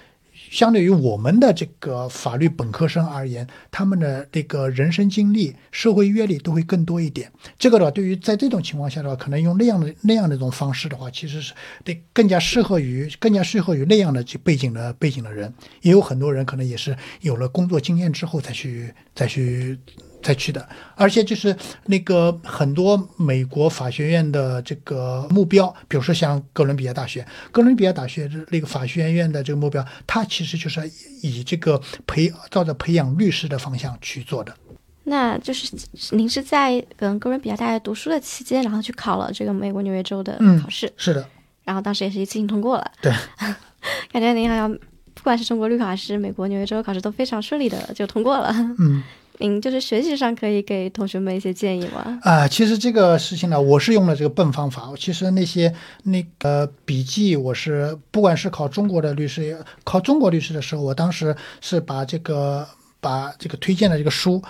相对于我们的这个法律本科生而言，他们的这个人生经历、社会阅历都会更多一点。这个的话，对于在这种情况下的话，可能用那样的那样的一种方式的话，其实是得更加适合于更加适合于那样的背景的背景的人。也有很多人可能也是有了工作经验之后再去再去。才去的，而且就是那个很多美国法学院的这个目标，比如说像哥伦比亚大学，哥伦比亚大学的那个法学院院的这个目标，它其实就是以这个培照着培养律师的方向去做的。那就是您是在跟哥伦比亚大学读书的期间，然后去考了这个美国纽约州的考试，是的，然后当时也是一次性通过了。对，感觉您好像不管是中国律考还是美国纽约州考试都非常顺利的就通过了。嗯。您就是学习上可以给同学们一些建议吗？啊，其实这个事情呢，我是用了这个笨方法。其实那些那个笔记，我是不管是考中国的律师，考中国律师的时候，我当时是把这个把这个推荐的这个书，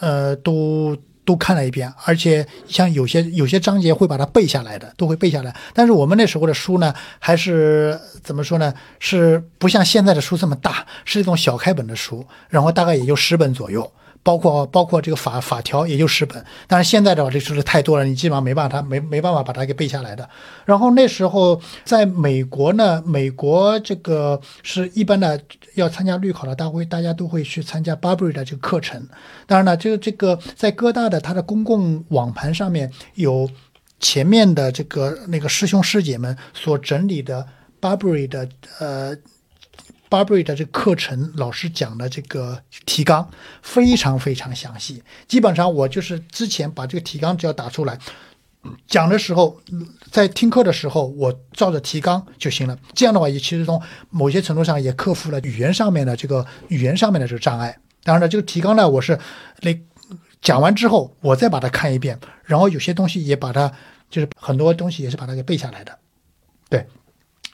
呃，都都看了一遍，而且像有些有些章节会把它背下来的，都会背下来。但是我们那时候的书呢，还是怎么说呢？是不像现在的书这么大，是一种小开本的书，然后大概也就十本左右。包括包括这个法法条也就十本，但是现在的话这书是太多了，你基本上没办法，没没办法把它给背下来的。然后那时候在美国呢，美国这个是一般的要参加律考的大会，大家都会去参加 Barbary 的这个课程。当然了，这个这个在哥大的它的公共网盘上面有前面的这个那个师兄师姐们所整理的 Barbary 的呃。Barber 的这个课程，老师讲的这个提纲非常非常详细。基本上我就是之前把这个提纲只要打出来，讲的时候，在听课的时候，我照着提纲就行了。这样的话，也其实从某些程度上也克服了语言上面的这个语言上面的这个障碍。当然了，这个提纲呢，我是那讲完之后，我再把它看一遍，然后有些东西也把它，就是很多东西也是把它给背下来的。对。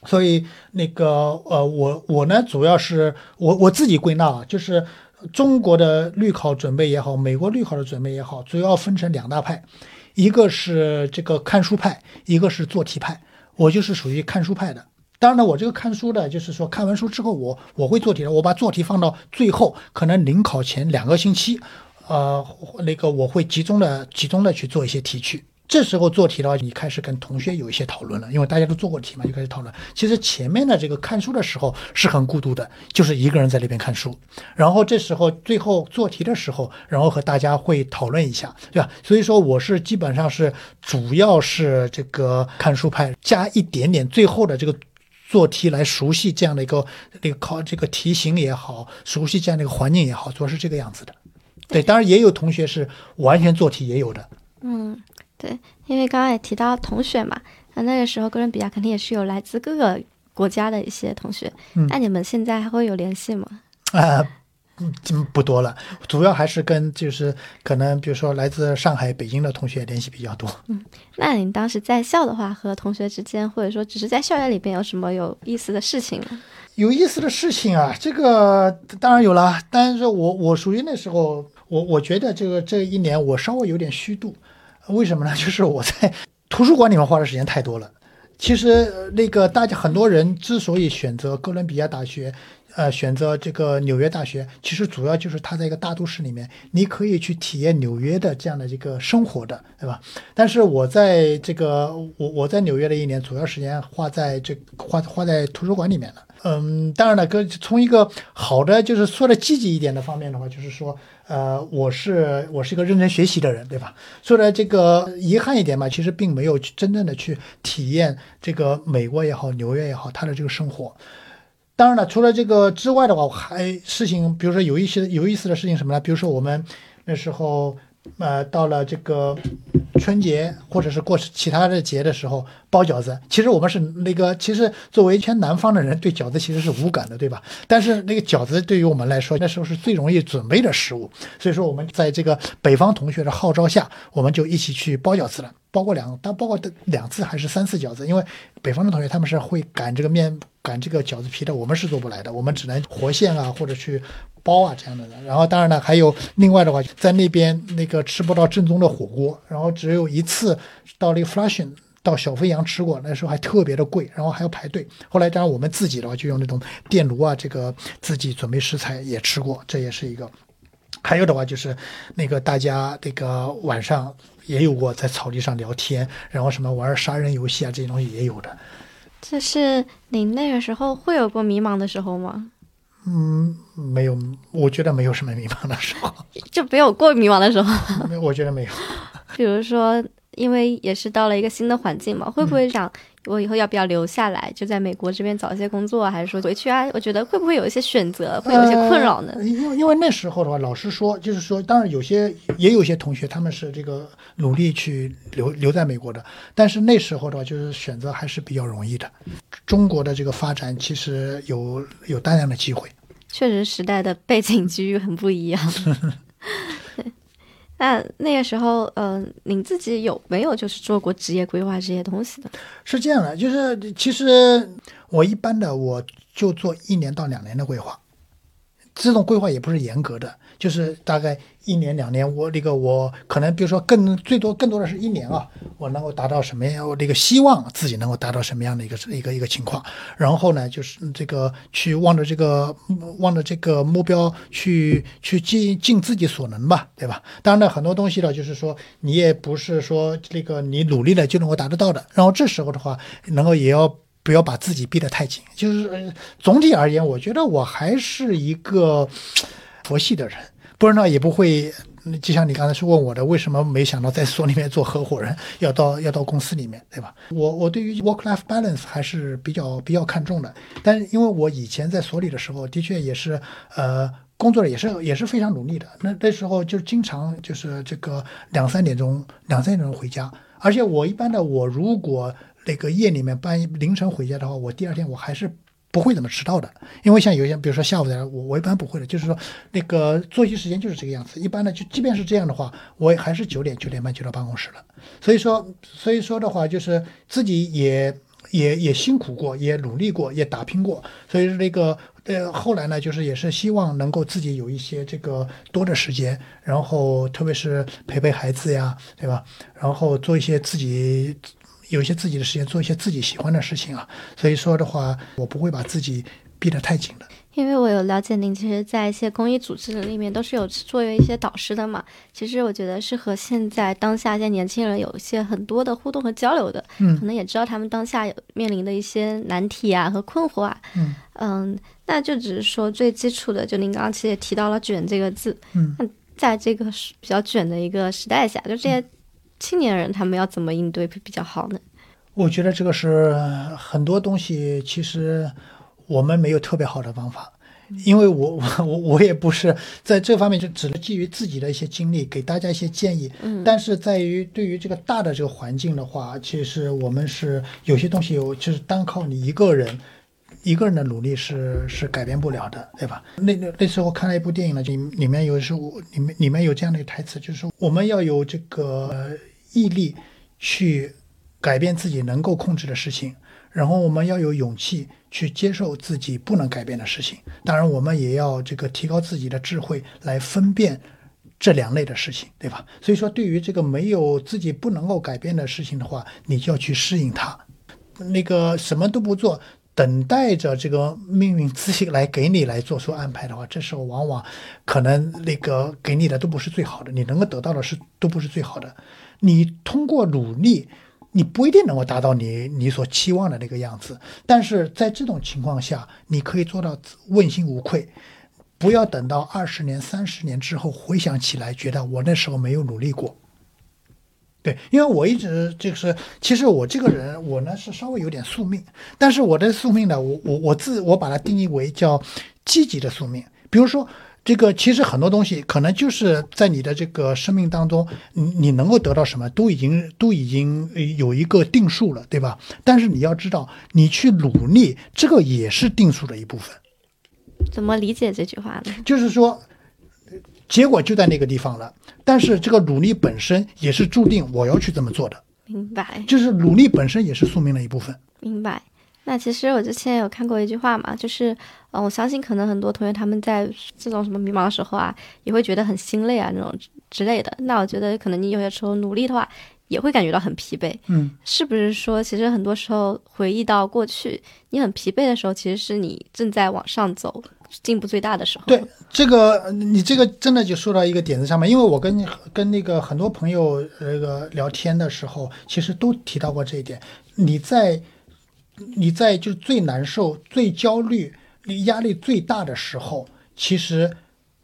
所以那个呃，我我呢，主要是我我自己归纳啊，就是中国的律考准备也好，美国律考的准备也好，主要分成两大派，一个是这个看书派，一个是做题派。我就是属于看书派的。当然呢，我这个看书的，就是说看完书之后，我我会做题的，我把做题放到最后，可能临考前两个星期，呃，那个我会集中的集中的去做一些题去。这时候做题的话，你开始跟同学有一些讨论了，因为大家都做过题嘛，就开始讨论。其实前面的这个看书的时候是很孤独的，就是一个人在那边看书。然后这时候最后做题的时候，然后和大家会讨论一下，对吧？所以说我是基本上是主要是这个看书派，加一点点最后的这个做题来熟悉这样的一个那个考这个题型也好，熟悉这样的一个环境也好，主要是这个样子的。对，当然也有同学是完全做题也有的。嗯。对，因为刚刚也提到同学嘛，那那个时候哥伦比亚肯定也是有来自各个国家的一些同学。嗯，那你们现在还会有联系吗？啊，嗯，不多了，主要还是跟就是可能比如说来自上海、北京的同学联系比较多。嗯，那你当时在校的话，和同学之间，或者说只是在校园里边有什么有意思的事情吗？有意思的事情啊，这个当然有了，但是我我属于那时候，我我觉得这个这一年我稍微有点虚度。为什么呢？就是我在图书馆里面花的时间太多了。其实那个大家很多人之所以选择哥伦比亚大学，呃，选择这个纽约大学，其实主要就是它在一个大都市里面，你可以去体验纽约的这样的一个生活的，对吧？但是我在这个我我在纽约的一年，主要时间花在这花花在图书馆里面了。嗯，当然了，跟从一个好的就是说的积极一点的方面的话，就是说。呃，我是我是一个认真学习的人，对吧？所以呢这个遗憾一点嘛，其实并没有真正的去体验这个美国也好，纽约也好，他的这个生活。当然了，除了这个之外的话，还事情，比如说有一些有意思的事情什么呢？比如说我们那时候。呃，到了这个春节或者是过其他的节的时候，包饺子。其实我们是那个，其实作为全南方的人，对饺子其实是无感的，对吧？但是那个饺子对于我们来说，那时候是最容易准备的食物。所以说，我们在这个北方同学的号召下，我们就一起去包饺子了。包过两，但包过两次还是三次饺子，因为北方的同学他们是会擀这个面、擀这个饺子皮的，我们是做不来的，我们只能活馅啊，或者去。包啊这样的，然后当然呢，还有另外的话，在那边那个吃不到正宗的火锅，然后只有一次到那个 Flushing，到小飞羊吃过，那时候还特别的贵，然后还要排队。后来当然我们自己的话就用那种电炉啊，这个自己准备食材也吃过，这也是一个。还有的话就是那个大家这个晚上也有过在草地上聊天，然后什么玩杀人游戏啊这些东西也有的。就是你那个时候会有过迷茫的时候吗？嗯，没有，我觉得没有什么迷茫的时候，就没有过迷茫的时候。没有，我觉得没有。比如说，因为也是到了一个新的环境嘛，会不会想我以后要不要留下来，就在美国这边找一些工作，还是说回去啊？我觉得会不会有一些选择，会有一些困扰呢？因为因为那时候的话，老实说，就是说，当然有些也有些同学他们是这个努力去留留在美国的，但是那时候的话，就是选择还是比较容易的。中国的这个发展其实有有大量的机会，确实时代的背景机遇很不一样。那那个时候，嗯，您自己有没有就是做过职业规划这些东西的？是这样的，就是其实我一般的我就做一年到两年的规划，这种规划也不是严格的，就是大概。一年两年，我那个我可能比如说更最多更多的是一年啊，我能够达到什么样？我这个希望自己能够达到什么样的一个一个一个情况？然后呢，就是这个去望着这个望着这个目标去去尽尽自己所能吧，对吧？当然呢，很多东西呢，就是说你也不是说这个你努力了就能够达得到的。然后这时候的话，能够也要不要把自己逼得太紧？就是总体而言，我觉得我还是一个佛系的人。不然呢，也不会，就像你刚才是问我的，为什么没想到在所里面做合伙人，要到要到公司里面，对吧？我我对于 work life balance 还是比较比较看重的。但因为我以前在所里的时候，的确也是，呃，工作也是也是非常努力的。那那时候就经常就是这个两三点钟两三点钟回家，而且我一般的我如果那个夜里面半夜凌晨回家的话，我第二天我还是。不会怎么迟到的，因为像有些，比如说下午的，我我一般不会的，就是说那个作息时间就是这个样子。一般呢就即便是这样的话，我还是九点九点半就到办公室了。所以说，所以说的话，就是自己也也也辛苦过，也努力过，也打拼过。所以那个呃，后来呢，就是也是希望能够自己有一些这个多的时间，然后特别是陪陪孩子呀，对吧？然后做一些自己。有一些自己的时间，做一些自己喜欢的事情啊。所以说的话，我不会把自己逼得太紧的。因为我有了解您，其实，在一些公益组织里面都是有作为一些导师的嘛。其实我觉得是和现在当下一些年轻人有一些很多的互动和交流的。嗯。可能也知道他们当下有面临的一些难题啊和困惑啊。嗯。嗯，那就只是说最基础的，就您刚刚其实也提到了“卷”这个字。嗯。那在这个比较卷的一个时代下，就这些。青年人他们要怎么应对会比较好呢？我觉得这个是很多东西，其实我们没有特别好的方法，因为我 我我我也不是在这方面，就只能基于自己的一些经历给大家一些建议。嗯，但是在于对于这个大的这个环境的话，其实我们是有些东西，就是单靠你一个人一个人的努力是是改变不了的，对吧？那那那时候看了一部电影呢，就里面有时候里面里面有这样的台词，就是我们要有这个。毅力去改变自己能够控制的事情，然后我们要有勇气去接受自己不能改变的事情。当然，我们也要这个提高自己的智慧来分辨这两类的事情，对吧？所以说，对于这个没有自己不能够改变的事情的话，你就要去适应它。那个什么都不做。等待着这个命运自己来给你来做出安排的话，这时候往往可能那个给你的都不是最好的，你能够得到的是都不是最好的。你通过努力，你不一定能够达到你你所期望的那个样子，但是在这种情况下，你可以做到问心无愧。不要等到二十年、三十年之后回想起来，觉得我那时候没有努力过。对，因为我一直就是，其实我这个人，我呢是稍微有点宿命，但是我的宿命呢，我我我自我把它定义为叫积极的宿命。比如说，这个其实很多东西可能就是在你的这个生命当中，你你能够得到什么，都已经都已经有一个定数了，对吧？但是你要知道，你去努力，这个也是定数的一部分。怎么理解这句话呢？就是说。结果就在那个地方了，但是这个努力本身也是注定我要去这么做的。明白，就是努力本身也是宿命的一部分。明白。那其实我之前有看过一句话嘛，就是，嗯，我相信可能很多同学他们在这种什么迷茫的时候啊，也会觉得很心累啊，那种之类的。那我觉得可能你有些时候努力的话，也会感觉到很疲惫。嗯，是不是说，其实很多时候回忆到过去，你很疲惫的时候，其实是你正在往上走，进步最大的时候。对，这个你这个真的就说到一个点子上面，因为我跟跟那个很多朋友那个聊天的时候，其实都提到过这一点。你在你在就是最难受、最焦虑、你压力最大的时候，其实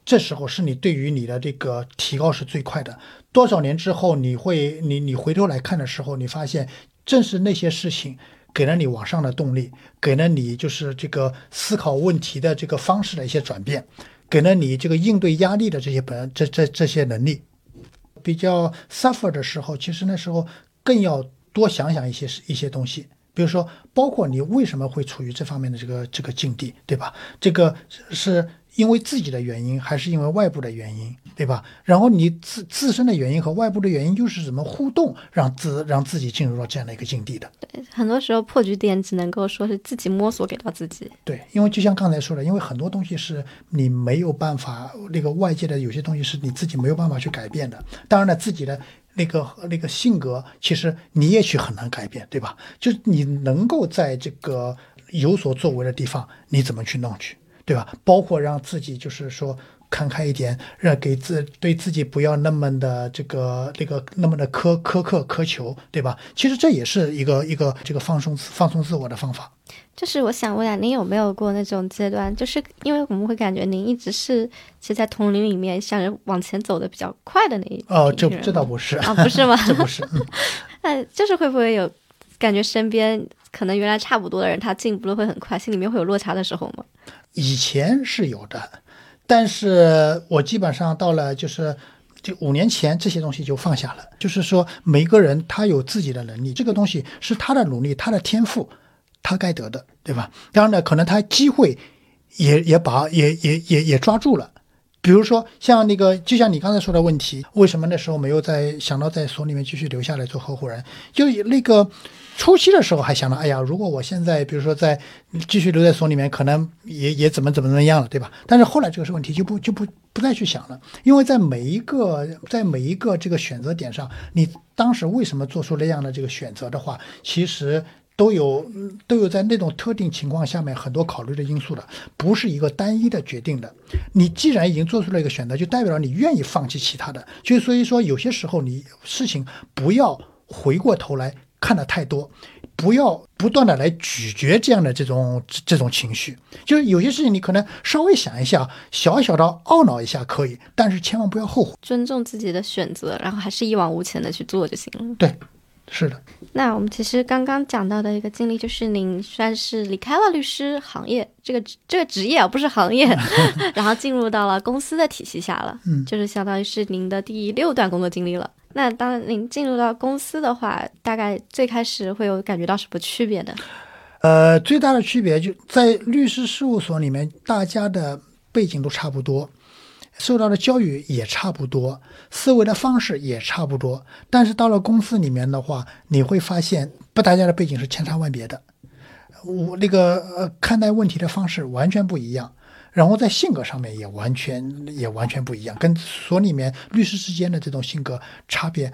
这时候是你对于你的这个提高是最快的。多少年之后，你会你你回头来看的时候，你发现正是那些事情给了你往上的动力，给了你就是这个思考问题的这个方式的一些转变，给了你这个应对压力的这些本这这这些能力。比较 suffer 的时候，其实那时候更要多想想一些一些东西，比如说，包括你为什么会处于这方面的这个这个境地，对吧？这个是因为自己的原因，还是因为外部的原因，对吧？然后你自自身的原因和外部的原因又是怎么互动，让自让自己进入到这样的一个境地的？对，很多时候破局点只能够说是自己摸索给到自己。对，因为就像刚才说的，因为很多东西是你没有办法，那个外界的有些东西是你自己没有办法去改变的。当然了，自己的那个那个性格，其实你也去很难改变，对吧？就是你能够在这个有所作为的地方，你怎么去弄去，对吧？包括让自己就是说看开一点，让给自对自己不要那么的这个那个那么的苛苛刻苛求，对吧？其实这也是一个一个这个放松放松自我的方法。就是我想问下，您有没有过那种阶段？就是因为我们会感觉您一直是其实，在同龄里面想着往前走的比较快的那一哦，这这倒不是啊，不是吗？这不是，嗯。那就是会不会有感觉身边可能原来差不多的人，他进步的会很快，心里面会有落差的时候吗？以前是有的，但是我基本上到了就是就五年前这些东西就放下了。就是说，每个人他有自己的能力，这个东西是他的努力，他的天赋，他该得的，对吧？当然呢，可能他机会也也把也也也也抓住了。比如说像那个，就像你刚才说的问题，为什么那时候没有在想到在所里面继续留下来做合伙人？就那个初期的时候还想到，哎呀，如果我现在比如说在继续留在所里面，可能也也怎么怎么怎么样了，对吧？但是后来这个是问题就不就不不再去想了，因为在每一个在每一个这个选择点上，你当时为什么做出那样的这个选择的话，其实。都有嗯都有在那种特定情况下面很多考虑的因素的，不是一个单一的决定的。你既然已经做出了一个选择，就代表了你愿意放弃其他的。就所以说，有些时候你事情不要回过头来看的太多，不要不断的来咀嚼这样的这种这这种情绪。就是有些事情你可能稍微想一下，小小的懊恼一下可以，但是千万不要后悔。尊重自己的选择，然后还是一往无前的去做就行了。对，是的，那我们其实刚刚讲到的一个经历，就是您算是离开了律师行业这个这个职业啊，不是行业，然后进入到了公司的体系下了，嗯就是相当于是您的第六段工作经历了。那当您进入到公司的话，大概最开始会有感觉到什么区别呢？呃，最大的区别就在律师事务所里面，大家的背景都差不多，受到的教育也差不多，思维的方式也差不多。但是到了公司里面的话，你会发现，不，大家的背景是千差万别的，我那个呃看待问题的方式完全不一样，然后在性格上面也完全也完全不一样，跟所里面律师之间的这种性格差别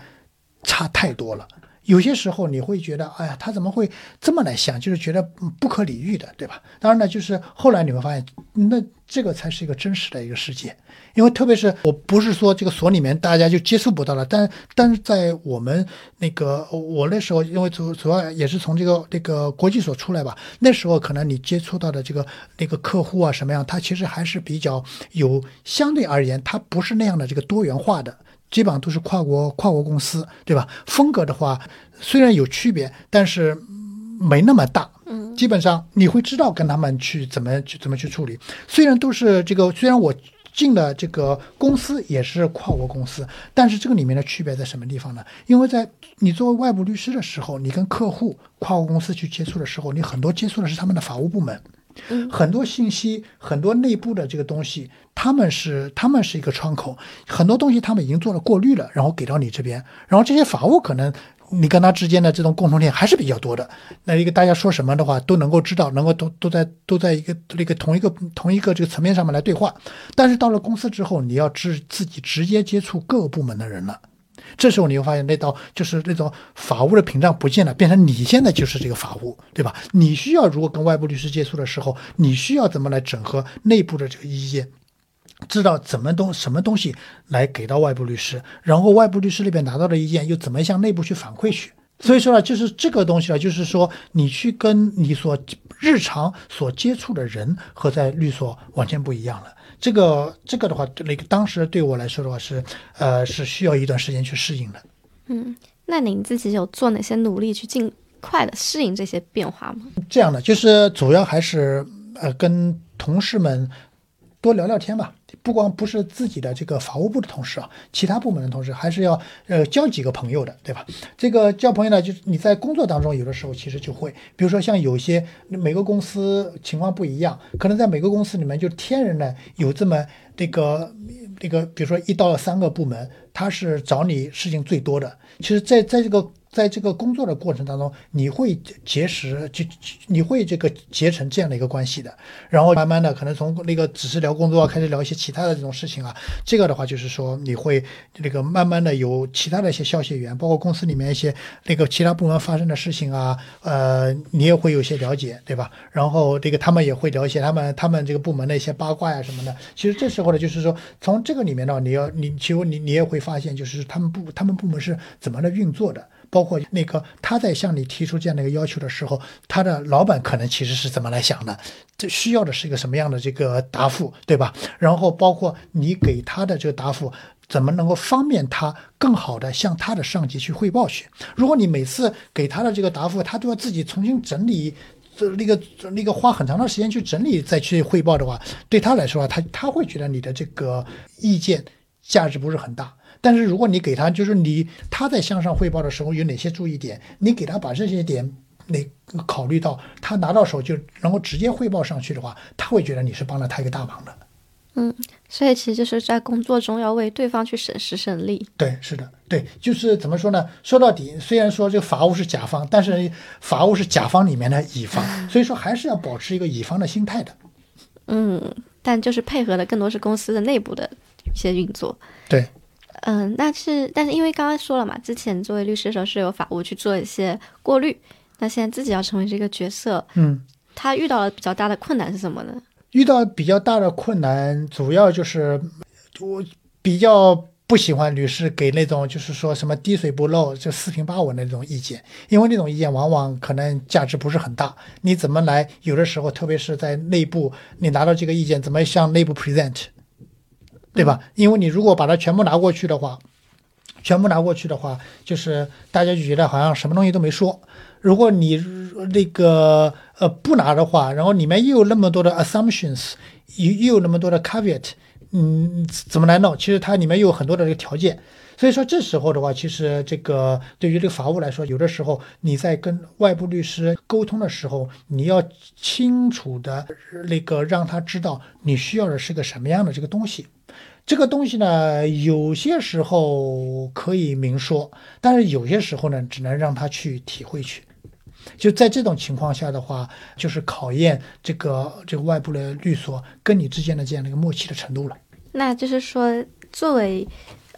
差太多了。有些时候你会觉得，哎呀，他怎么会这么来想？就是觉得不可理喻的，对吧？当然呢，就是后来你会发现，那这个才是一个真实的一个世界。因为特别是我不是说这个所里面大家就接触不到了，但但是在我们那个我那时候，因为主主要也是从这个这个国际所出来吧，那时候可能你接触到的这个那个客户啊什么样，他其实还是比较有相对而言，它不是那样的这个多元化的。基本上都是跨国跨国公司，对吧？风格的话虽然有区别，但是没那么大。嗯，基本上你会知道跟他们去怎么去怎么去处理。虽然都是这个，虽然我进的这个公司也是跨国公司，但是这个里面的区别在什么地方呢？因为在你作为外部律师的时候，你跟客户跨国公司去接触的时候，你很多接触的是他们的法务部门。很多信息，很多内部的这个东西，他们是他们是一个窗口，很多东西他们已经做了过滤了，然后给到你这边，然后这些法务可能你跟他之间的这种共同点还是比较多的。那一个大家说什么的话都能够知道，能够都都在都在一个那个同一个同一个这个层面上面来对话。但是到了公司之后，你要直自己直接接触各个部门的人了。这时候你会发现那道就是那种法务的屏障不见了，变成你现在就是这个法务，对吧？你需要如果跟外部律师接触的时候，你需要怎么来整合内部的这个意见？知道怎么东什么东西来给到外部律师，然后外部律师那边拿到的意见又怎么向内部去反馈去？所以说呢，就是这个东西啊，就是说你去跟你所日常所接触的人和在律所完全不一样了。这个这个的话，那个当时对我来说的话是呃是需要一段时间去适应的。嗯，那您自己有做哪些努力去尽快的适应这些变化吗？这样的，就是主要还是呃跟同事们多聊聊天吧。不光不是自己的这个法务部的同事啊，其他部门的同事还是要呃交几个朋友的，对吧？这个交朋友呢，就是你在工作当中有的时候其实就会，比如说像有些每个公司情况不一样，可能在每个公司里面就天然的有这么这个这个，比如说一到三个部门，他是找你事情最多的。其实，在在这个。在这个工作的过程当中，你会结识，就你会这个结成这样的一个关系的。然后慢慢的，可能从那个只是聊工作，开始聊一些其他的这种事情啊。这个的话，就是说你会那个慢慢的有其他的一些消息源，包括公司里面一些那个其他部门发生的事情啊，呃，你也会有些了解，对吧？然后这个他们也会了解他们他们这个部门的一些八卦呀什么的。其实这时候呢，就是说从这个里面呢，你要你其实你你也会发现，就是他们部他们部门是怎么的运作的。包括那个他在向你提出这样的一个要求的时候，他的老板可能其实是怎么来想的？这需要的是一个什么样的这个答复，对吧？然后包括你给他的这个答复，怎么能够方便他更好的向他的上级去汇报去？如果你每次给他的这个答复，他都要自己重新整理，这那个那个花很长的时间去整理再去汇报的话，对他来说，他他会觉得你的这个意见价值不是很大。但是如果你给他，就是你他在向上汇报的时候有哪些注意点，你给他把这些点那考虑到，他拿到手就能够直接汇报上去的话，他会觉得你是帮了他一个大忙的。嗯，所以其实就是在工作中要为对方去省时省力。对，是的，对，就是怎么说呢？说到底，虽然说这个法务是甲方，但是法务是甲方里面的乙方，所以说还是要保持一个乙方的心态的。嗯，但就是配合的更多是公司的内部的一些运作。对。嗯，那是，但是因为刚刚说了嘛，之前作为律师的时候是有法务去做一些过滤，那现在自己要成为这个角色，嗯，他遇到了比较大的困难是什么呢？遇到比较大的困难，主要就是我比较不喜欢律师给那种就是说什么滴水不漏就四平八稳的那种意见，因为那种意见往往可能价值不是很大。你怎么来？有的时候，特别是在内部，你拿到这个意见，怎么向内部 present？对吧？因为你如果把它全部拿过去的话，全部拿过去的话，就是大家就觉得好像什么东西都没说。如果你那个呃不拿的话，然后里面又有那么多的 assumptions，又又有那么多的 caveat，嗯，怎么来弄？其实它里面又有很多的这个条件。所以说这时候的话，其实这个对于这个法务来说，有的时候你在跟外部律师沟通的时候，你要清楚的那个让他知道你需要的是个什么样的这个东西。这个东西呢，有些时候可以明说，但是有些时候呢，只能让他去体会去。就在这种情况下的话，就是考验这个这个外部的律所跟你之间的这样的一个默契的程度了。那就是说，作为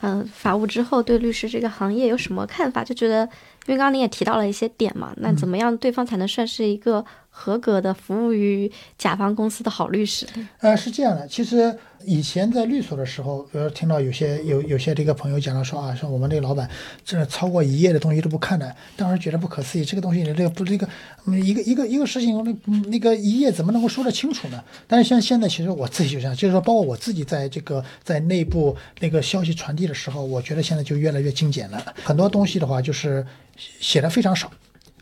嗯法务之后，对律师这个行业有什么看法？就觉得，因为刚刚您也提到了一些点嘛，那怎么样对方才能算是一个合格的服务于甲方公司的好律师？呃，是这样的，其实。以前在律所的时候，呃，听到有些有有些这个朋友讲了说啊，说我们这个老板这超过一页的东西都不看的，当时觉得不可思议，这个东西你这个不这个一个一个一个事情，那那个一页怎么能够说得清楚呢？但是像现在，其实我自己就这样，就是说，包括我自己在这个在内部那个消息传递的时候，我觉得现在就越来越精简了，很多东西的话就是写的非常少。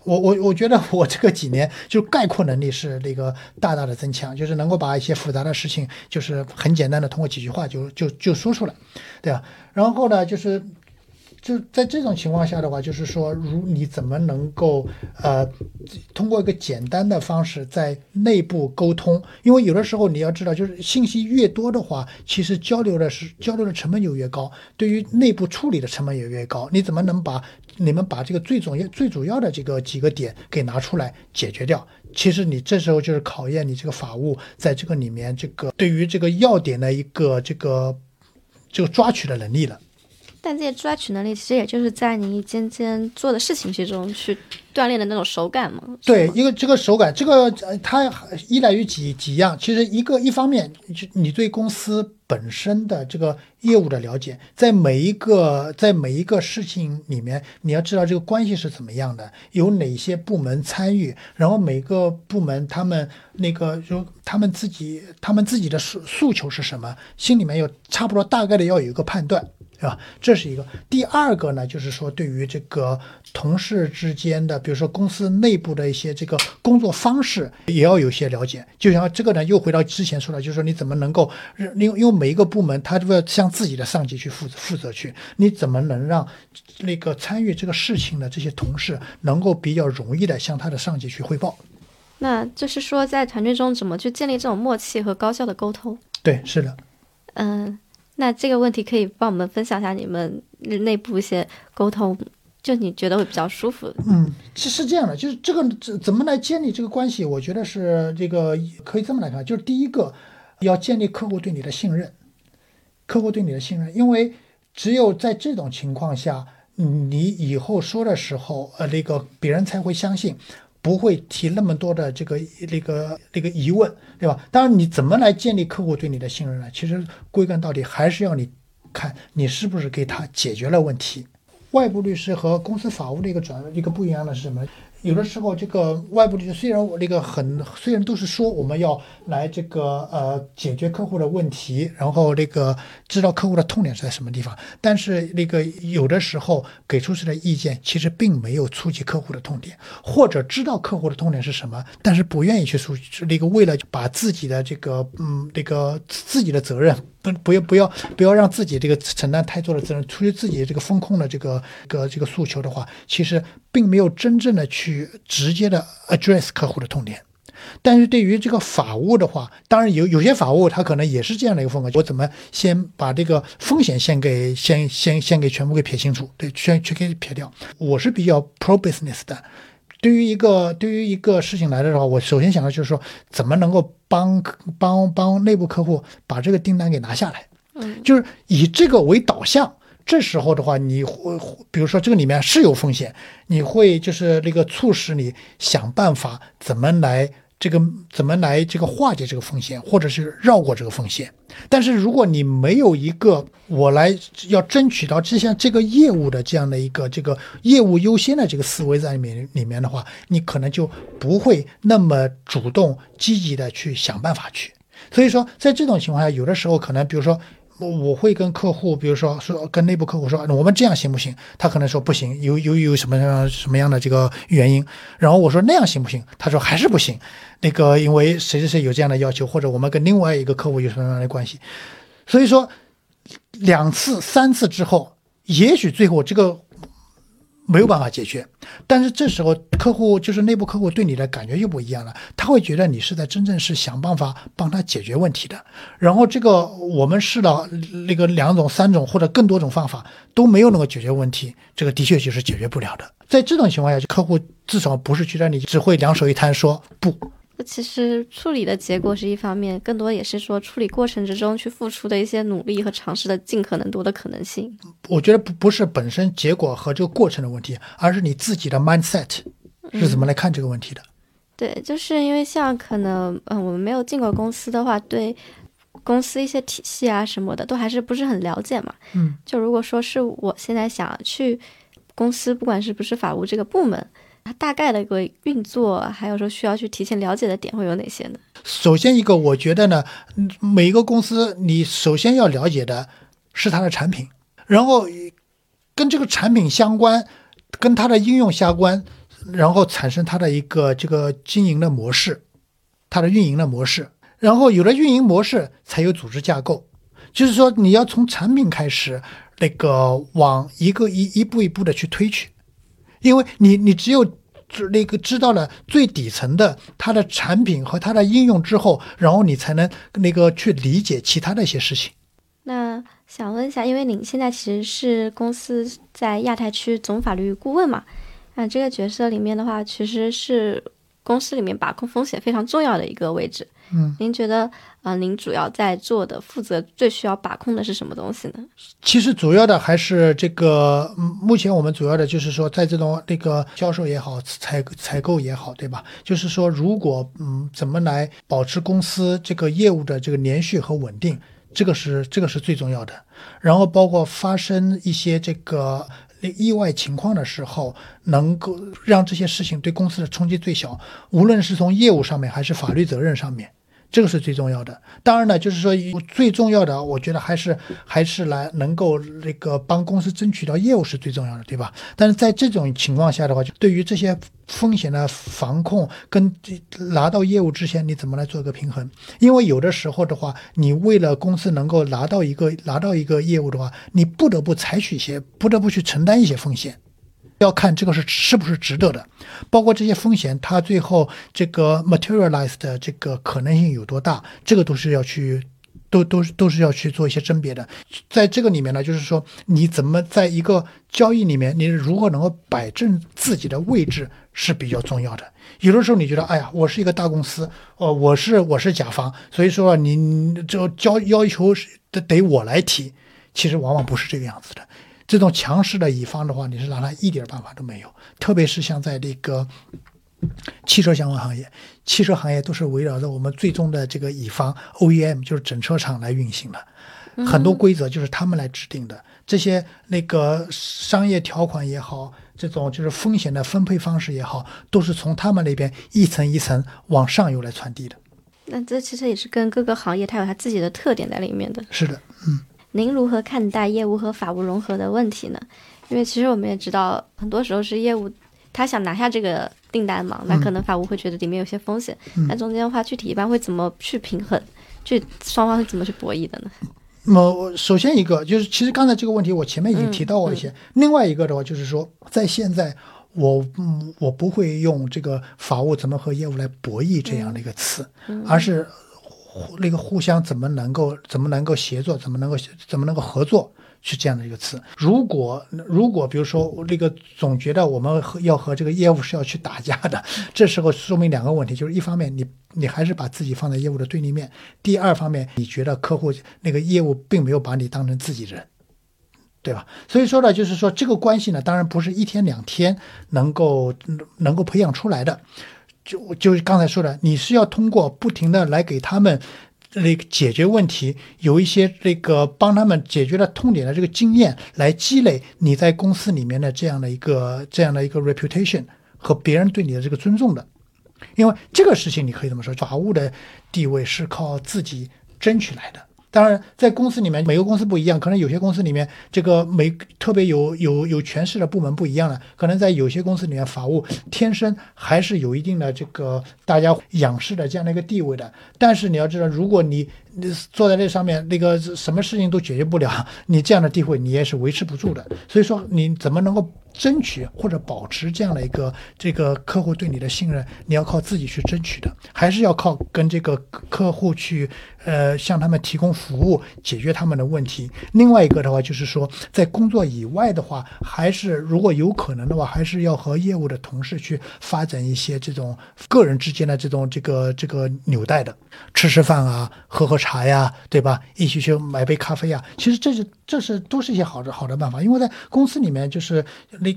我我我觉得我这个几年就概括能力是那个大大的增强，就是能够把一些复杂的事情，就是很简单的通过几句话就就就说出来，对吧？然后呢，就是就在这种情况下的话，就是说，如你怎么能够呃通过一个简单的方式在内部沟通？因为有的时候你要知道，就是信息越多的话，其实交流的是交流的成本就越高，对于内部处理的成本也越高。你怎么能把你们把这个最重要、最主要的这个几个点给拿出来解决掉。其实你这时候就是考验你这个法务在这个里面这个对于这个要点的一个这个这个抓取的能力了。但这些抓取能力，其实也就是在你一件件做的事情之中去锻炼的那种手感嘛。对，一个这个手感，这个它依赖于几几样。其实一个一方面，就你对公司本身的这个业务的了解，在每一个在每一个事情里面，你要知道这个关系是怎么样的，有哪些部门参与，然后每个部门他们那个就他们自己他们自己的诉诉求是什么，心里面有差不多大概的要有一个判断。对吧？这是一个。第二个呢，就是说对于这个同事之间的，比如说公司内部的一些这个工作方式，也要有些了解。就像这个呢，又回到之前说的，就是说你怎么能够，因为因为每一个部门他都要向自己的上级去负责负责去，你怎么能让那个参与这个事情的这些同事能够比较容易的向他的上级去汇报？那就是说，在团队中怎么去建立这种默契和高效的沟通？对，是的。嗯。那这个问题可以帮我们分享一下你们内部一些沟通，就你觉得会比较舒服。嗯，是是这样的，就是这个怎怎么来建立这个关系？我觉得是这个可以这么来看，就是第一个要建立客户对你的信任，客户对你的信任，因为只有在这种情况下，你以后说的时候，呃，那个别人才会相信。不会提那么多的这个那个那个疑问，对吧？当然，你怎么来建立客户对你的信任呢？其实归根到底还是要你看你是不是给他解决了问题。外部律师和公司法务的一个转一个不一样的是什么？有的时候，这个外部律师虽然我那个很，虽然都是说我们要来这个呃解决客户的问题，然后那个知道客户的痛点是在什么地方，但是那个有的时候给出去的意见其实并没有触及客户的痛点，或者知道客户的痛点是什么，但是不愿意去诉那个为了把自己的这个嗯那个自己的责任。不不要不要不要让自己这个承担太多的责任，出于自己这个风控的这个个这个诉求的话，其实并没有真正的去直接的 address 客户的痛点。但是对于这个法务的话，当然有有些法务他可能也是这样的一个风格，我怎么先把这个风险先给先先先给全部给撇清楚，对，全全给撇掉。我是比较 pro business 的。对于一个对于一个事情来的时候，我首先想的就是说，怎么能够帮帮帮内部客户把这个订单给拿下来，嗯，就是以这个为导向。这时候的话，你会比如说这个里面是有风险，你会就是那个促使你想办法怎么来。这个怎么来这个化解这个风险，或者是绕过这个风险？但是如果你没有一个我来要争取到这项这个业务的这样的一个这个业务优先的这个思维在里面里面的话，你可能就不会那么主动积极的去想办法去。所以说，在这种情况下，有的时候可能比如说。我我会跟客户，比如说说跟内部客户说，我们这样行不行？他可能说不行，有有有什么样什么样的这个原因？然后我说那样行不行？他说还是不行。那个因为谁谁谁有这样的要求，或者我们跟另外一个客户有什么样的关系？所以说两次三次之后，也许最后这个。没有办法解决，但是这时候客户就是内部客户对你的感觉又不一样了，他会觉得你是在真正是想办法帮他解决问题的。然后这个我们试了那个两种、三种或者更多种方法都没有能够解决问题，这个的确就是解决不了的。在这种情况下，客户至少不是觉得你只会两手一摊说不。其实处理的结果是一方面，更多也是说处理过程之中去付出的一些努力和尝试的尽可能多的可能性。我觉得不不是本身结果和这个过程的问题，而是你自己的 mindset 是怎么来看这个问题的。对，就是因为像可能嗯，我们没有进过公司的话，对公司一些体系啊什么的都还是不是很了解嘛。嗯，就如果说是我现在想去公司，不管是不是法务这个部门。它大概的一个运作，还有说需要去提前了解的点会有哪些呢？首先一个，我觉得呢，每一个公司你首先要了解的是它的产品，然后跟这个产品相关，跟它的应用相关，然后产生它的一个这个经营的模式，它的运营的模式，然后有了运营模式，才有组织架构。就是说，你要从产品开始，那个往一个一一步一步的去推去。因为你，你只有那个知道了最底层的它的产品和它的应用之后，然后你才能那个去理解其他的一些事情。那想问一下，因为您现在其实是公司在亚太区总法律顾问嘛，那这个角色里面的话，其实是公司里面把控风险非常重要的一个位置。嗯，您觉得呃，您主要在做的、负责最需要把控的是什么东西呢？其实主要的还是这个，嗯目前我们主要的就是说，在这种那个销售也好，采采购也好，对吧？就是说，如果嗯，怎么来保持公司这个业务的这个连续和稳定，这个是这个是最重要的。然后包括发生一些这个意外情况的时候，能够让这些事情对公司的冲击最小，无论是从业务上面还是法律责任上面。这个是最重要的。当然呢，就是说最重要的，我觉得还是还是来能够那个帮公司争取到业务是最重要的，对吧？但是在这种情况下的话，就对于这些风险的防控跟拿到业务之前，你怎么来做一个平衡？因为有的时候的话，你为了公司能够拿到一个拿到一个业务的话，你不得不采取一些，不得不去承担一些风险。要看这个是是不是值得的，包括这些风险，它最后这个 materialized 的这个可能性有多大，这个都是要去，都都都是要去做一些甄别的。在这个里面呢，就是说你怎么在一个交易里面，你如何能够摆正自己的位置是比较重要的。有的时候你觉得，哎呀，我是一个大公司，哦，我是我是甲方，所以说你你这交要求是得得我来提，其实往往不是这个样子的。这种强势的乙方的话，你是拿他一点办法都没有。特别是像在这个汽车相关行业，汽车行业都是围绕着我们最终的这个乙方 OEM，就是整车厂来运行的，很多规则就是他们来制定的。这些那个商业条款也好，这种就是风险的分配方式也好，都是从他们那边一层一层往上游来传递的。那这其实也是跟各个行业它有它自己的特点在里面的。是的，嗯。您如何看待业务和法务融合的问题呢？因为其实我们也知道，很多时候是业务他想拿下这个订单嘛，那可能法务会觉得里面有些风险。那中间的话，具体一般会怎么去平衡？去双方是怎么去博弈的呢？那么首先一个就是，其实刚才这个问题我前面已经提到过一些。另外一个的话，就是说，在现在我嗯我不会用这个法务怎么和业务来博弈这样的一个词，而是。那个互相怎么能够怎么能够协作，怎么能够怎么能够合作，是这样的一个词。如果如果比如说那个总觉得我们要和这个业务是要去打架的，这时候说明两个问题，就是一方面你你还是把自己放在业务的对立面，第二方面你觉得客户那个业务并没有把你当成自己人，对吧？所以说呢，就是说这个关系呢，当然不是一天两天能够能够培养出来的。就就是刚才说的，你是要通过不停的来给他们那个解决问题，有一些这个帮他们解决了痛点的这个经验，来积累你在公司里面的这样的一个这样的一个 reputation 和别人对你的这个尊重的。因为这个事情你可以这么说，法务的地位是靠自己争取来的。当然，在公司里面，每个公司不一样，可能有些公司里面这个没特别有有有权势的部门不一样了，可能在有些公司里面，法务天生还是有一定的这个大家仰视的这样的一个地位的。但是你要知道，如果你你坐在那上面，那个什么事情都解决不了，你这样的地位你也是维持不住的。所以说，你怎么能够争取或者保持这样的一个这个客户对你的信任？你要靠自己去争取的，还是要靠跟这个客户去呃向他们提供服务，解决他们的问题。另外一个的话，就是说在工作以外的话，还是如果有可能的话，还是要和业务的同事去发展一些这种个人之间的这种这个这个纽带的，吃吃饭啊，喝喝。茶呀，对吧？一起去买杯咖啡呀。其实这是这是都是一些好的好的办法，因为在公司里面，就是那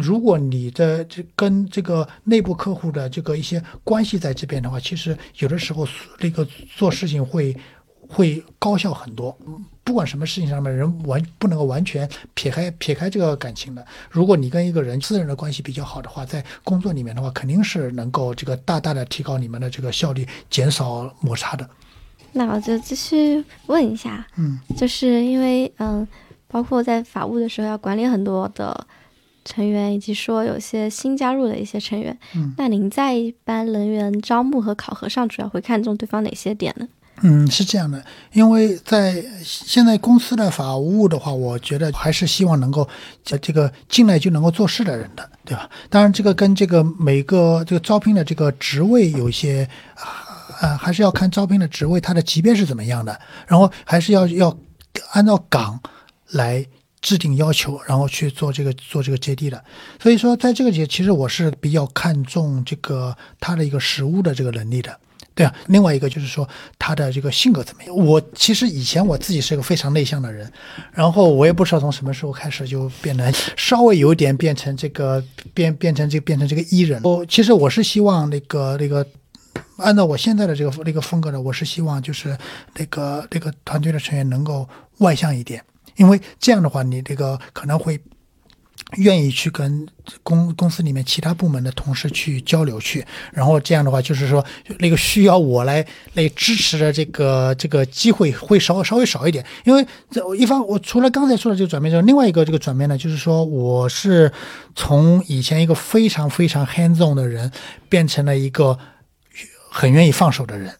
如果你的这跟这个内部客户的这个一些关系在这边的话，其实有的时候那个做事情会会高效很多。不管什么事情上面，人完不能够完全撇开撇开这个感情的。如果你跟一个人私人的关系比较好的话，在工作里面的话，肯定是能够这个大大的提高你们的这个效率，减少摩擦的。那我就继续问一下，嗯，就是因为嗯，包括在法务的时候要管理很多的成员，以及说有些新加入的一些成员，嗯，那您在一般人员招募和考核上主要会看重对方哪些点呢？嗯，是这样的，因为在现在公司的法务的话，我觉得还是希望能够这个进来就能够做事的人的，对吧？当然，这个跟这个每个这个招聘的这个职位有一些。啊，还是要看招聘的职位，它的级别是怎么样的，然后还是要要按照岗来制定要求，然后去做这个做这个接地的。所以说，在这个节，其实我是比较看重这个他的一个实务的这个能力的。对啊，另外一个就是说他的这个性格怎么样。我其实以前我自己是个非常内向的人，然后我也不知道从什么时候开始就变得稍微有点变成这个变变成这变成这个 E 人。我其实我是希望那个那个按照我现在的这个那个风格呢，我是希望就是那个那个团队的成员能够外向一点，因为这样的话你这个可能会。愿意去跟公公司里面其他部门的同事去交流去，然后这样的话，就是说那个需要我来来支持的这个这个机会会稍稍微少一点。因为这一方，我除了刚才说的这个转变之外，另外一个这个转变呢，就是说我是从以前一个非常非常 hands on 的人，变成了一个很愿意放手的人。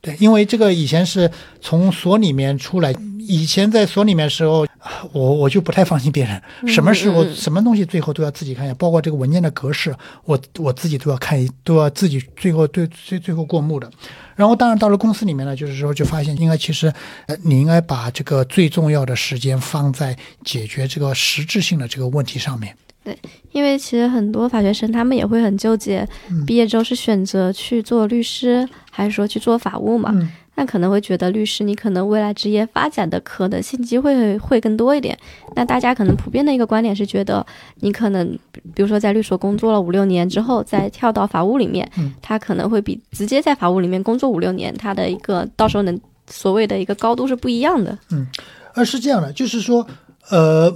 对，因为这个以前是从所里面出来，以前在所里面的时候，我我就不太放心别人，什么事我什么东西最后都要自己看一下，包括这个文件的格式，我我自己都要看一，都要自己最后对最最后过目的。然后当然到了公司里面呢，就是说就发现应该其实呃你应该把这个最重要的时间放在解决这个实质性的这个问题上面。对，因为其实很多法学生他们也会很纠结，毕业之后是选择去做律师，还是说去做法务嘛？那可能会觉得律师你可能未来职业发展的可能性机会会更多一点。那大家可能普遍的一个观点是觉得，你可能比如说在律所工作了五六年之后，再跳到法务里面，他可能会比直接在法务里面工作五六年，他的一个到时候能所谓的一个高度是不一样的。嗯，而是这样的，就是说，呃。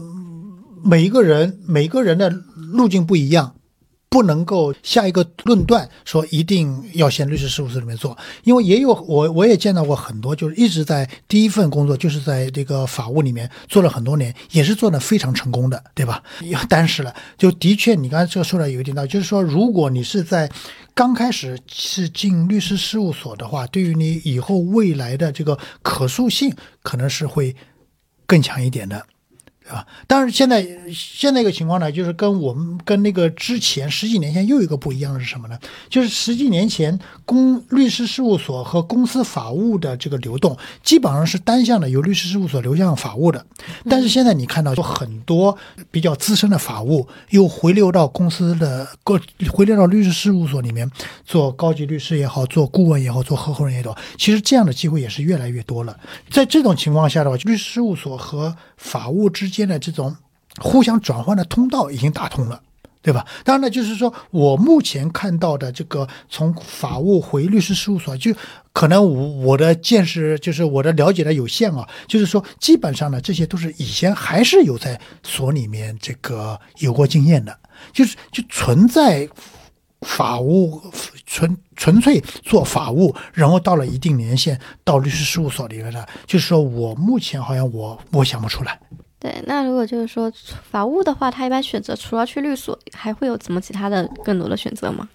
每一个人，每个人的路径不一样，不能够下一个论断说一定要先律师事务所里面做，因为也有我我也见到过很多，就是一直在第一份工作就是在这个法务里面做了很多年，也是做的非常成功的，对吧？但是了，就的确你刚才这个说的有一点道，就是说如果你是在刚开始是进律师事务所的话，对于你以后未来的这个可塑性可能是会更强一点的。啊，但是现在现在一个情况呢，就是跟我们跟那个之前十几年前又有一个不一样的是什么呢？就是十几年前公律师事务所和公司法务的这个流动基本上是单向的，由律师事务所流向法务的。但是现在你看到有很多比较资深的法务又回流到公司的各回流到律师事务所里面做高级律师也好，做顾问也好，做合伙人也好，其实这样的机会也是越来越多了。在这种情况下的话，律师事务所和法务之间。间的这种互相转换的通道已经打通了，对吧？当然呢，就是说我目前看到的这个从法务回律师事务所，就可能我我的见识就是我的了解的有限啊。就是说，基本上呢，这些都是以前还是有在所里面这个有过经验的，就是就存在法务纯纯粹做法务，然后到了一定年限到律师事务所里面的，就是说我目前好像我我想不出来。对，那如果就是说法务的话，他一般选择除了去律所，还会有怎么其他的更多的选择吗？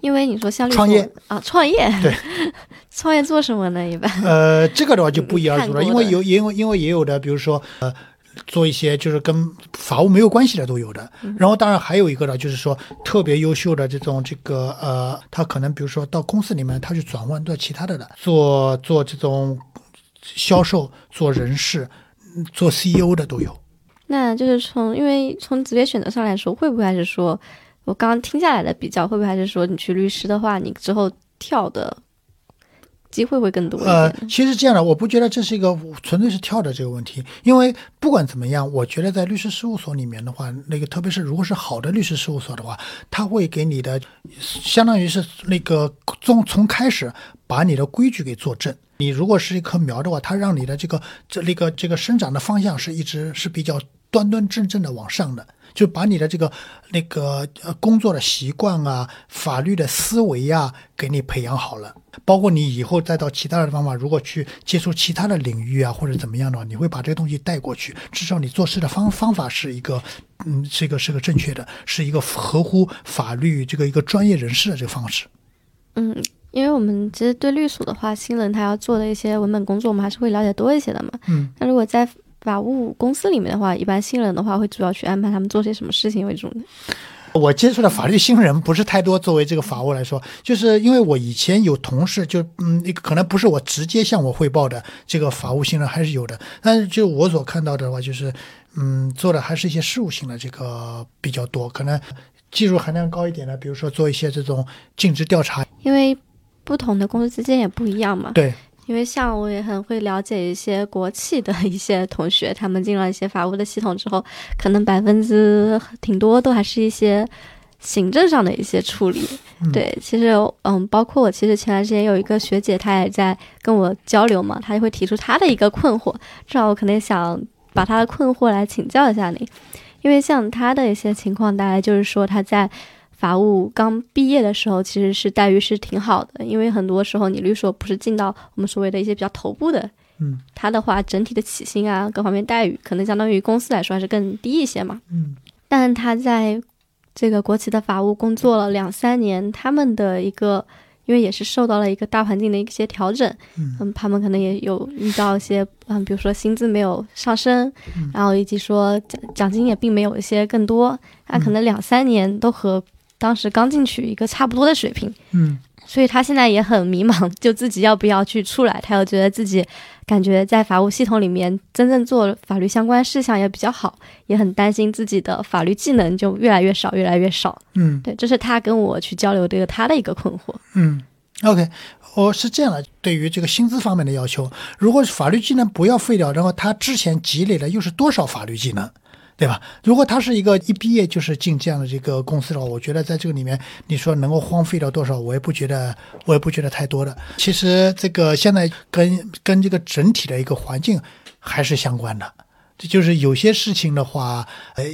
因为你说像创业啊，创业对，创业做什么呢？一般呃，这个的话就不一而足了，因为有因为因为也有的，比如说呃，做一些就是跟法务没有关系的都有的。然后当然还有一个呢，就是说特别优秀的这种这个呃，他可能比如说到公司里面，他去转换做其他的了，做做这种销售，做人事。做 CEO 的都有，那就是从因为从职业选择上来说，会不会还是说，我刚刚听下来的比较，会不会还是说，你去律师的话，你之后跳的机会会更多？呃，其实这样的，我不觉得这是一个纯粹是跳的这个问题，因为不管怎么样，我觉得在律师事务所里面的话，那个特别是如果是好的律师事务所的话，他会给你的相当于是那个从从开始把你的规矩给做正。你如果是一棵苗的话，它让你的这个这那个这个生长的方向是一直是比较端端正正的往上的，就把你的这个那个呃工作的习惯啊、法律的思维啊给你培养好了。包括你以后再到其他的方法，如果去接触其他的领域啊或者怎么样的话，你会把这个东西带过去。至少你做事的方方法是一个嗯，是一个是个正确的，是一个合乎法律这个一个专业人士的这个方式。嗯。因为我们其实对律所的话，新人他要做的一些文本工作，我们还是会了解多一些的嘛。嗯。那如果在法务公司里面的话，一般新人的话会主要去安排他们做些什么事情为主呢？我接触的法律新人不是太多。作为这个法务来说，就是因为我以前有同事，就嗯，可能不是我直接向我汇报的这个法务新人还是有的。但是就我所看到的话，就是嗯，做的还是一些事务性的这个比较多，可能技术含量高一点的，比如说做一些这种尽职调查，因为。不同的公司之间也不一样嘛。对，因为像我也很会了解一些国企的一些同学，他们进了一些法务的系统之后，可能百分之挺多都还是一些行政上的一些处理。对，其实嗯，包括我其实前段时间有一个学姐，她也在跟我交流嘛，她就会提出她的一个困惑，正好我可能想把她的困惑来请教一下你，因为像她的一些情况，大概就是说她在。法务刚毕业的时候，其实是待遇是挺好的，因为很多时候你律所不是进到我们所谓的一些比较头部的，嗯，他的话整体的起薪啊，各方面待遇可能相当于公司来说还是更低一些嘛，嗯，但他在这个国企的法务工作了两三年，他们的一个因为也是受到了一个大环境的一些调整，嗯，他们可能也有遇到一些，嗯，比如说薪资没有上升，然后以及说奖奖金也并没有一些更多，那可能两三年都和当时刚进去一个差不多的水平，嗯，所以他现在也很迷茫，就自己要不要去出来。他又觉得自己感觉在法务系统里面真正做法律相关事项也比较好，也很担心自己的法律技能就越来越少，越来越少。嗯，对，这是他跟我去交流这个他的一个困惑。嗯，OK，哦是这样的，对于这个薪资方面的要求，如果法律技能不要废掉，然后他之前积累的又是多少法律技能？对吧？如果他是一个一毕业就是进这样的这个公司的话，我觉得在这个里面，你说能够荒废掉多少，我也不觉得，我也不觉得太多的。其实这个现在跟跟这个整体的一个环境还是相关的。这就是有些事情的话，呃，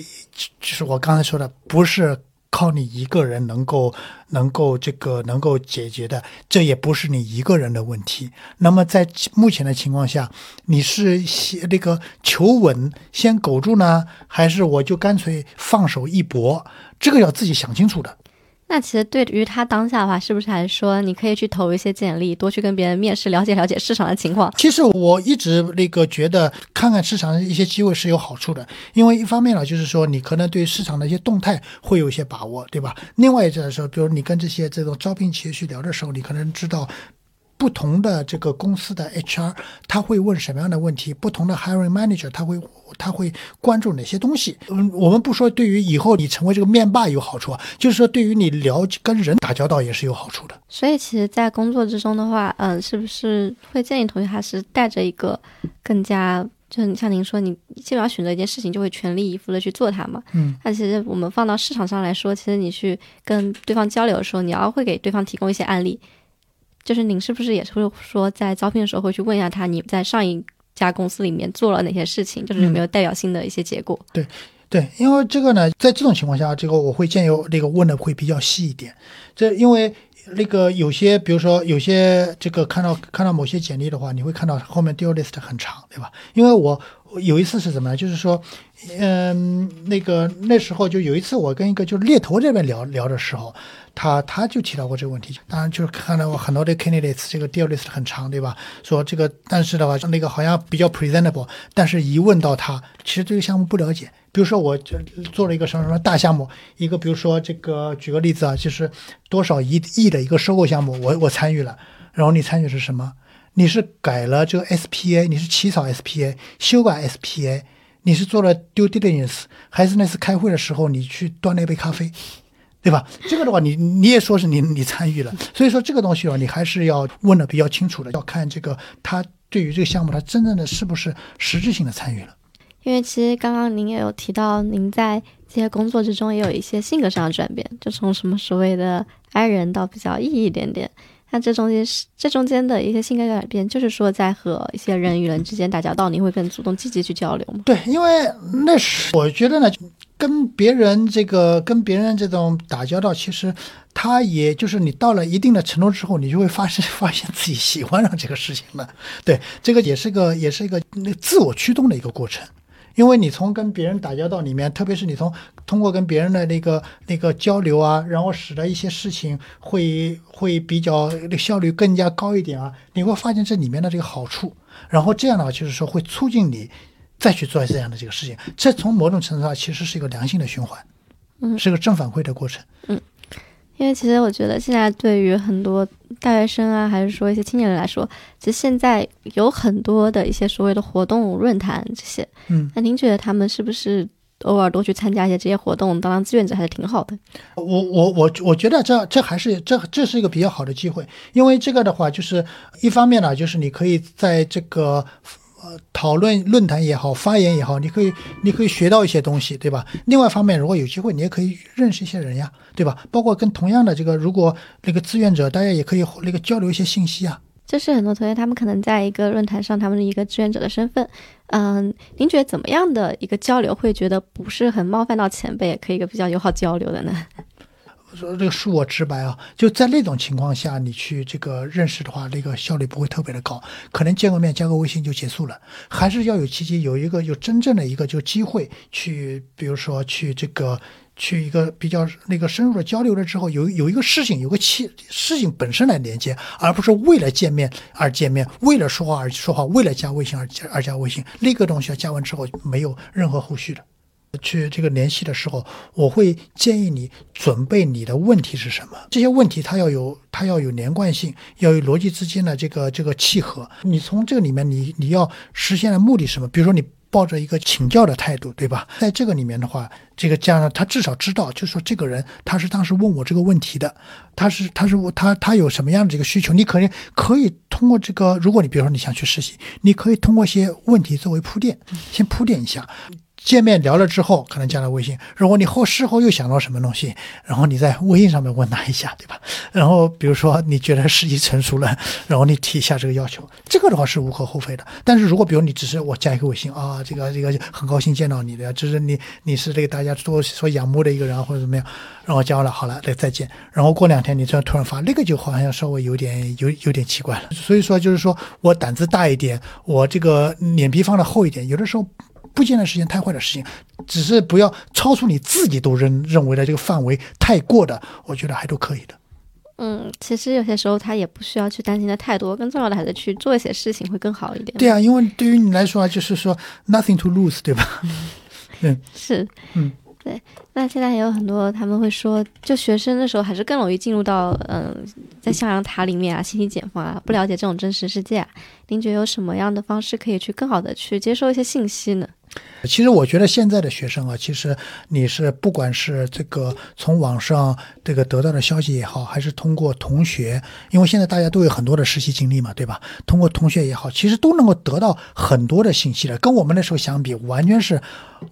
就是我刚才说的，不是。靠你一个人能够能够这个能够解决的，这也不是你一个人的问题。那么在目前的情况下，你是先那个求稳先苟住呢，还是我就干脆放手一搏？这个要自己想清楚的。那其实对于他当下的话，是不是还说你可以去投一些简历，多去跟别人面试，了解了解市场的情况？其实我一直那个觉得看看市场的一些机会是有好处的，因为一方面呢，就是说你可能对市场的一些动态会有一些把握，对吧？另外一个来说，比如你跟这些这种招聘企业去聊的时候，你可能知道。不同的这个公司的 HR 他会问什么样的问题？不同的 hiring manager 他会他会关注哪些东西？嗯，我们不说对于以后你成为这个面霸有好处啊，就是说对于你了解跟人打交道也是有好处的。所以其实，在工作之中的话，嗯，是不是会建议同学还是带着一个更加，就是像您说，你基本上选择一件事情就会全力以赴的去做它嘛？嗯，那其实我们放到市场上来说，其实你去跟对方交流的时候，你要会给对方提供一些案例。就是您是不是也是会说，在招聘的时候会去问一下他，你在上一家公司里面做了哪些事情，就是有没有代表性的一些结果？对，对，因为这个呢，在这种情况下，这个我会建议那个问的会比较细一点。这因为那个有些，比如说有些这个看到看到某些简历的话，你会看到后面 deal list 很长，对吧？因为我有一次是怎么呢？就是说，嗯，那个那时候就有一次我跟一个就是猎头这边聊聊的时候。他他就提到过这个问题，当然就是看到过很多的 candidates 这个 deal list 很长，对吧？说这个，但是的话，那个好像比较 presentable，但是一问到他，其实这个项目不了解。比如说，我就做了一个什么什么大项目，一个比如说这个，举个例子啊，就是多少亿亿的一个收购项目，我我参与了。然后你参与是什么？你是改了这个 SPA，你是起草 SPA，修改 SPA，你是做了 due diligence，还是那次开会的时候你去端了一杯咖啡？对吧？这个的话，你你也说是你你参与了，所以说这个东西啊，你还是要问的比较清楚的，要看这个他对于这个项目，他真正的是不是实质性的参与了。因为其实刚刚您也有提到，您在这些工作之中也有一些性格上的转变，就从什么所谓的爱人到比较 E 一点点。那这中间是这中间的一些性格改变，就是说在和一些人与人之间打交道，你会更主动积极去交流吗？对，因为那是我觉得呢，跟别人这个跟别人这种打交道，其实他也就是你到了一定的程度之后，你就会发现 发现自己喜欢上这个事情了。对，这个也是个也是一个那自我驱动的一个过程。因为你从跟别人打交道里面，特别是你从通过跟别人的那个那个交流啊，然后使得一些事情会会比较效率更加高一点啊，你会发现这里面的这个好处，然后这样的话就是说会促进你再去做这样的这个事情，这从某种程度上其实是一个良性的循环，嗯，是个正反馈的过程，嗯。因为其实我觉得现在对于很多大学生啊，还是说一些青年人来说，其实现在有很多的一些所谓的活动论坛这些，嗯，那您觉得他们是不是偶尔多去参加一些这些活动，当当志愿者还是挺好的。我我我我觉得这这还是这这是一个比较好的机会，因为这个的话，就是一方面呢，就是你可以在这个呃讨论论坛也好，发言也好，你可以你可以学到一些东西，对吧？另外方面，如果有机会，你也可以认识一些人呀，对吧？包括跟同样的这个，如果那个志愿者，大家也可以那个交流一些信息啊。就是很多同学他们可能在一个论坛上，他们的一个志愿者的身份，嗯，您觉得怎么样的一个交流会觉得不是很冒犯到前辈，可以一个比较友好交流的呢？说这个恕我直白啊，就在那种情况下，你去这个认识的话，那个效率不会特别的高，可能见个面加个微信就结束了。还是要有契机，有一个有真正的一个就机会去，比如说去这个。去一个比较那个深入的交流了之后，有有一个事情，有个气事情本身来连接，而不是为了见面而见面，为了说话而说话，为了加微信而加而加微信。那个东西要加完之后没有任何后续的。去这个联系的时候，我会建议你准备你的问题是什么。这些问题它要有它要有连贯性，要有逻辑之间的这个这个契合。你从这个里面，你你要实现的目的是什么？比如说你。抱着一个请教的态度，对吧？在这个里面的话，这个家长他至少知道，就是说这个人他是当时问我这个问题的，他是他是他他有什么样的这个需求？你可以可以通过这个，如果你比如说你想去实习，你可以通过一些问题作为铺垫，先铺垫一下。见面聊了之后，可能加了微信。如果你后事后又想到什么东西，然后你在微信上面问他一下，对吧？然后比如说你觉得时机成熟了，然后你提一下这个要求，这个的话是无可厚非的。但是如果比如你只是我加一个微信啊，这个这个很高兴见到你的，就是你你是这个大家都所仰慕的一个人或者怎么样，然后加了，好了，那再见。然后过两天你突然突然发，那个就好像稍微有点有有点奇怪了。所以说就是说我胆子大一点，我这个脸皮放的厚一点，有的时候。不见得是件太坏的事情，只是不要超出你自己都认认为的这个范围太过的，我觉得还都可以的。嗯，其实有些时候他也不需要去担心的太多，更重要的还是去做一些事情会更好一点。对啊，因为对于你来说啊，就是说 nothing to lose，对吧？嗯，是，嗯。对，那现在也有很多他们会说，就学生的时候还是更容易进入到嗯，在象牙塔里面啊，信息茧房啊，不了解这种真实世界。您觉得有什么样的方式可以去更好的去接受一些信息呢？其实我觉得现在的学生啊，其实你是不管是这个从网上这个得到的消息也好，还是通过同学，因为现在大家都有很多的实习经历嘛，对吧？通过同学也好，其实都能够得到很多的信息的，跟我们那时候相比，完全是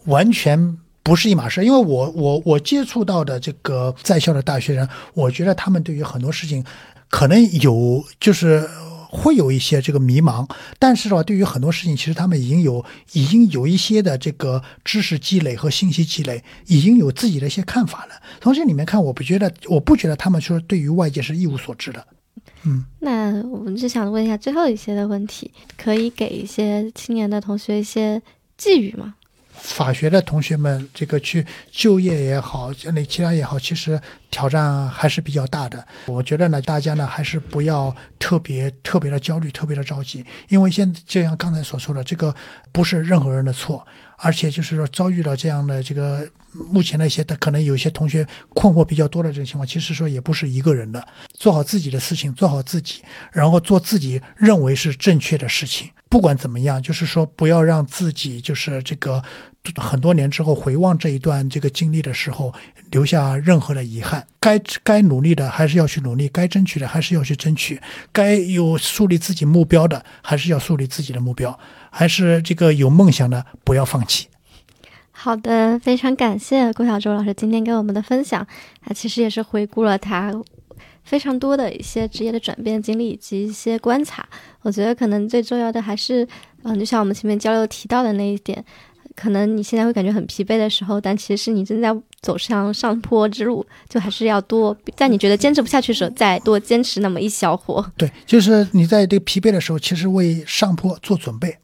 完全。不是一码事，因为我我我接触到的这个在校的大学生，我觉得他们对于很多事情，可能有就是会有一些这个迷茫，但是的话，对于很多事情，其实他们已经有已经有一些的这个知识积累和信息积累，已经有自己的一些看法了。从这里面看，我不觉得，我不觉得他们说对于外界是一无所知的。嗯，那我们就想问一下最后一些的问题，可以给一些青年的同学一些寄语吗？法学的同学们，这个去就业也好，那其他也好，其实挑战还是比较大的。我觉得呢，大家呢还是不要特别特别的焦虑，特别的着急，因为现在就像刚才所说的，这个不是任何人的错，而且就是说遭遇到这样的这个目前的一些，可能有些同学困惑比较多的这种情况，其实说也不是一个人的，做好自己的事情，做好自己，然后做自己认为是正确的事情。不管怎么样，就是说不要让自己就是这个很多年之后回望这一段这个经历的时候留下任何的遗憾。该该努力的还是要去努力，该争取的还是要去争取，该有树立自己目标的还是要树立自己的目标，还是这个有梦想的不要放弃。好的，非常感谢郭小周老师今天给我们的分享，他其实也是回顾了他。非常多的一些职业的转变经历以及一些观察，我觉得可能最重要的还是，嗯，就像我们前面交流提到的那一点，可能你现在会感觉很疲惫的时候，但其实是你正在走上上坡之路，就还是要多在你觉得坚持不下去的时候，再多坚持那么一小会。对，就是你在这个疲惫的时候，其实为上坡做准备。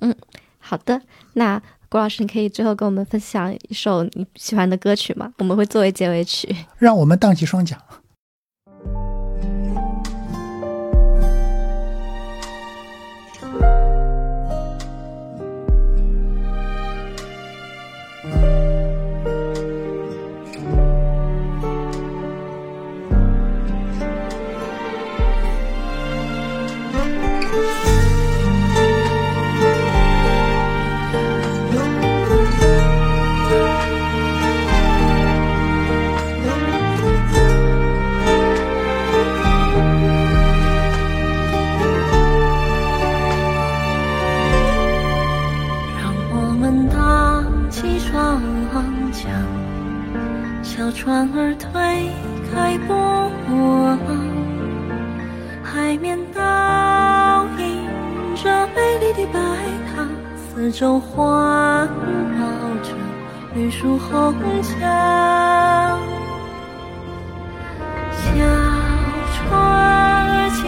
嗯，好的，那郭老师，你可以最后跟我们分享一首你喜欢的歌曲吗？我们会作为结尾曲。让我们荡起双桨。船儿推开波浪，海面倒映着美丽的白塔，四周环绕着绿树红墙。小船儿轻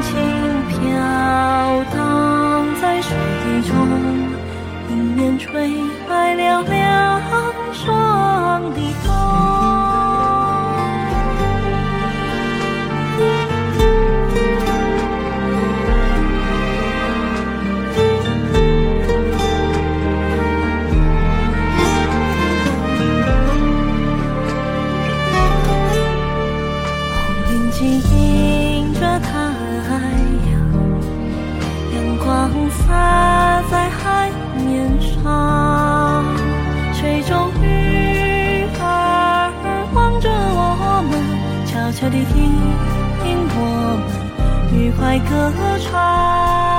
轻飘荡在水中，迎面吹来了凉爽的风。来歌唱。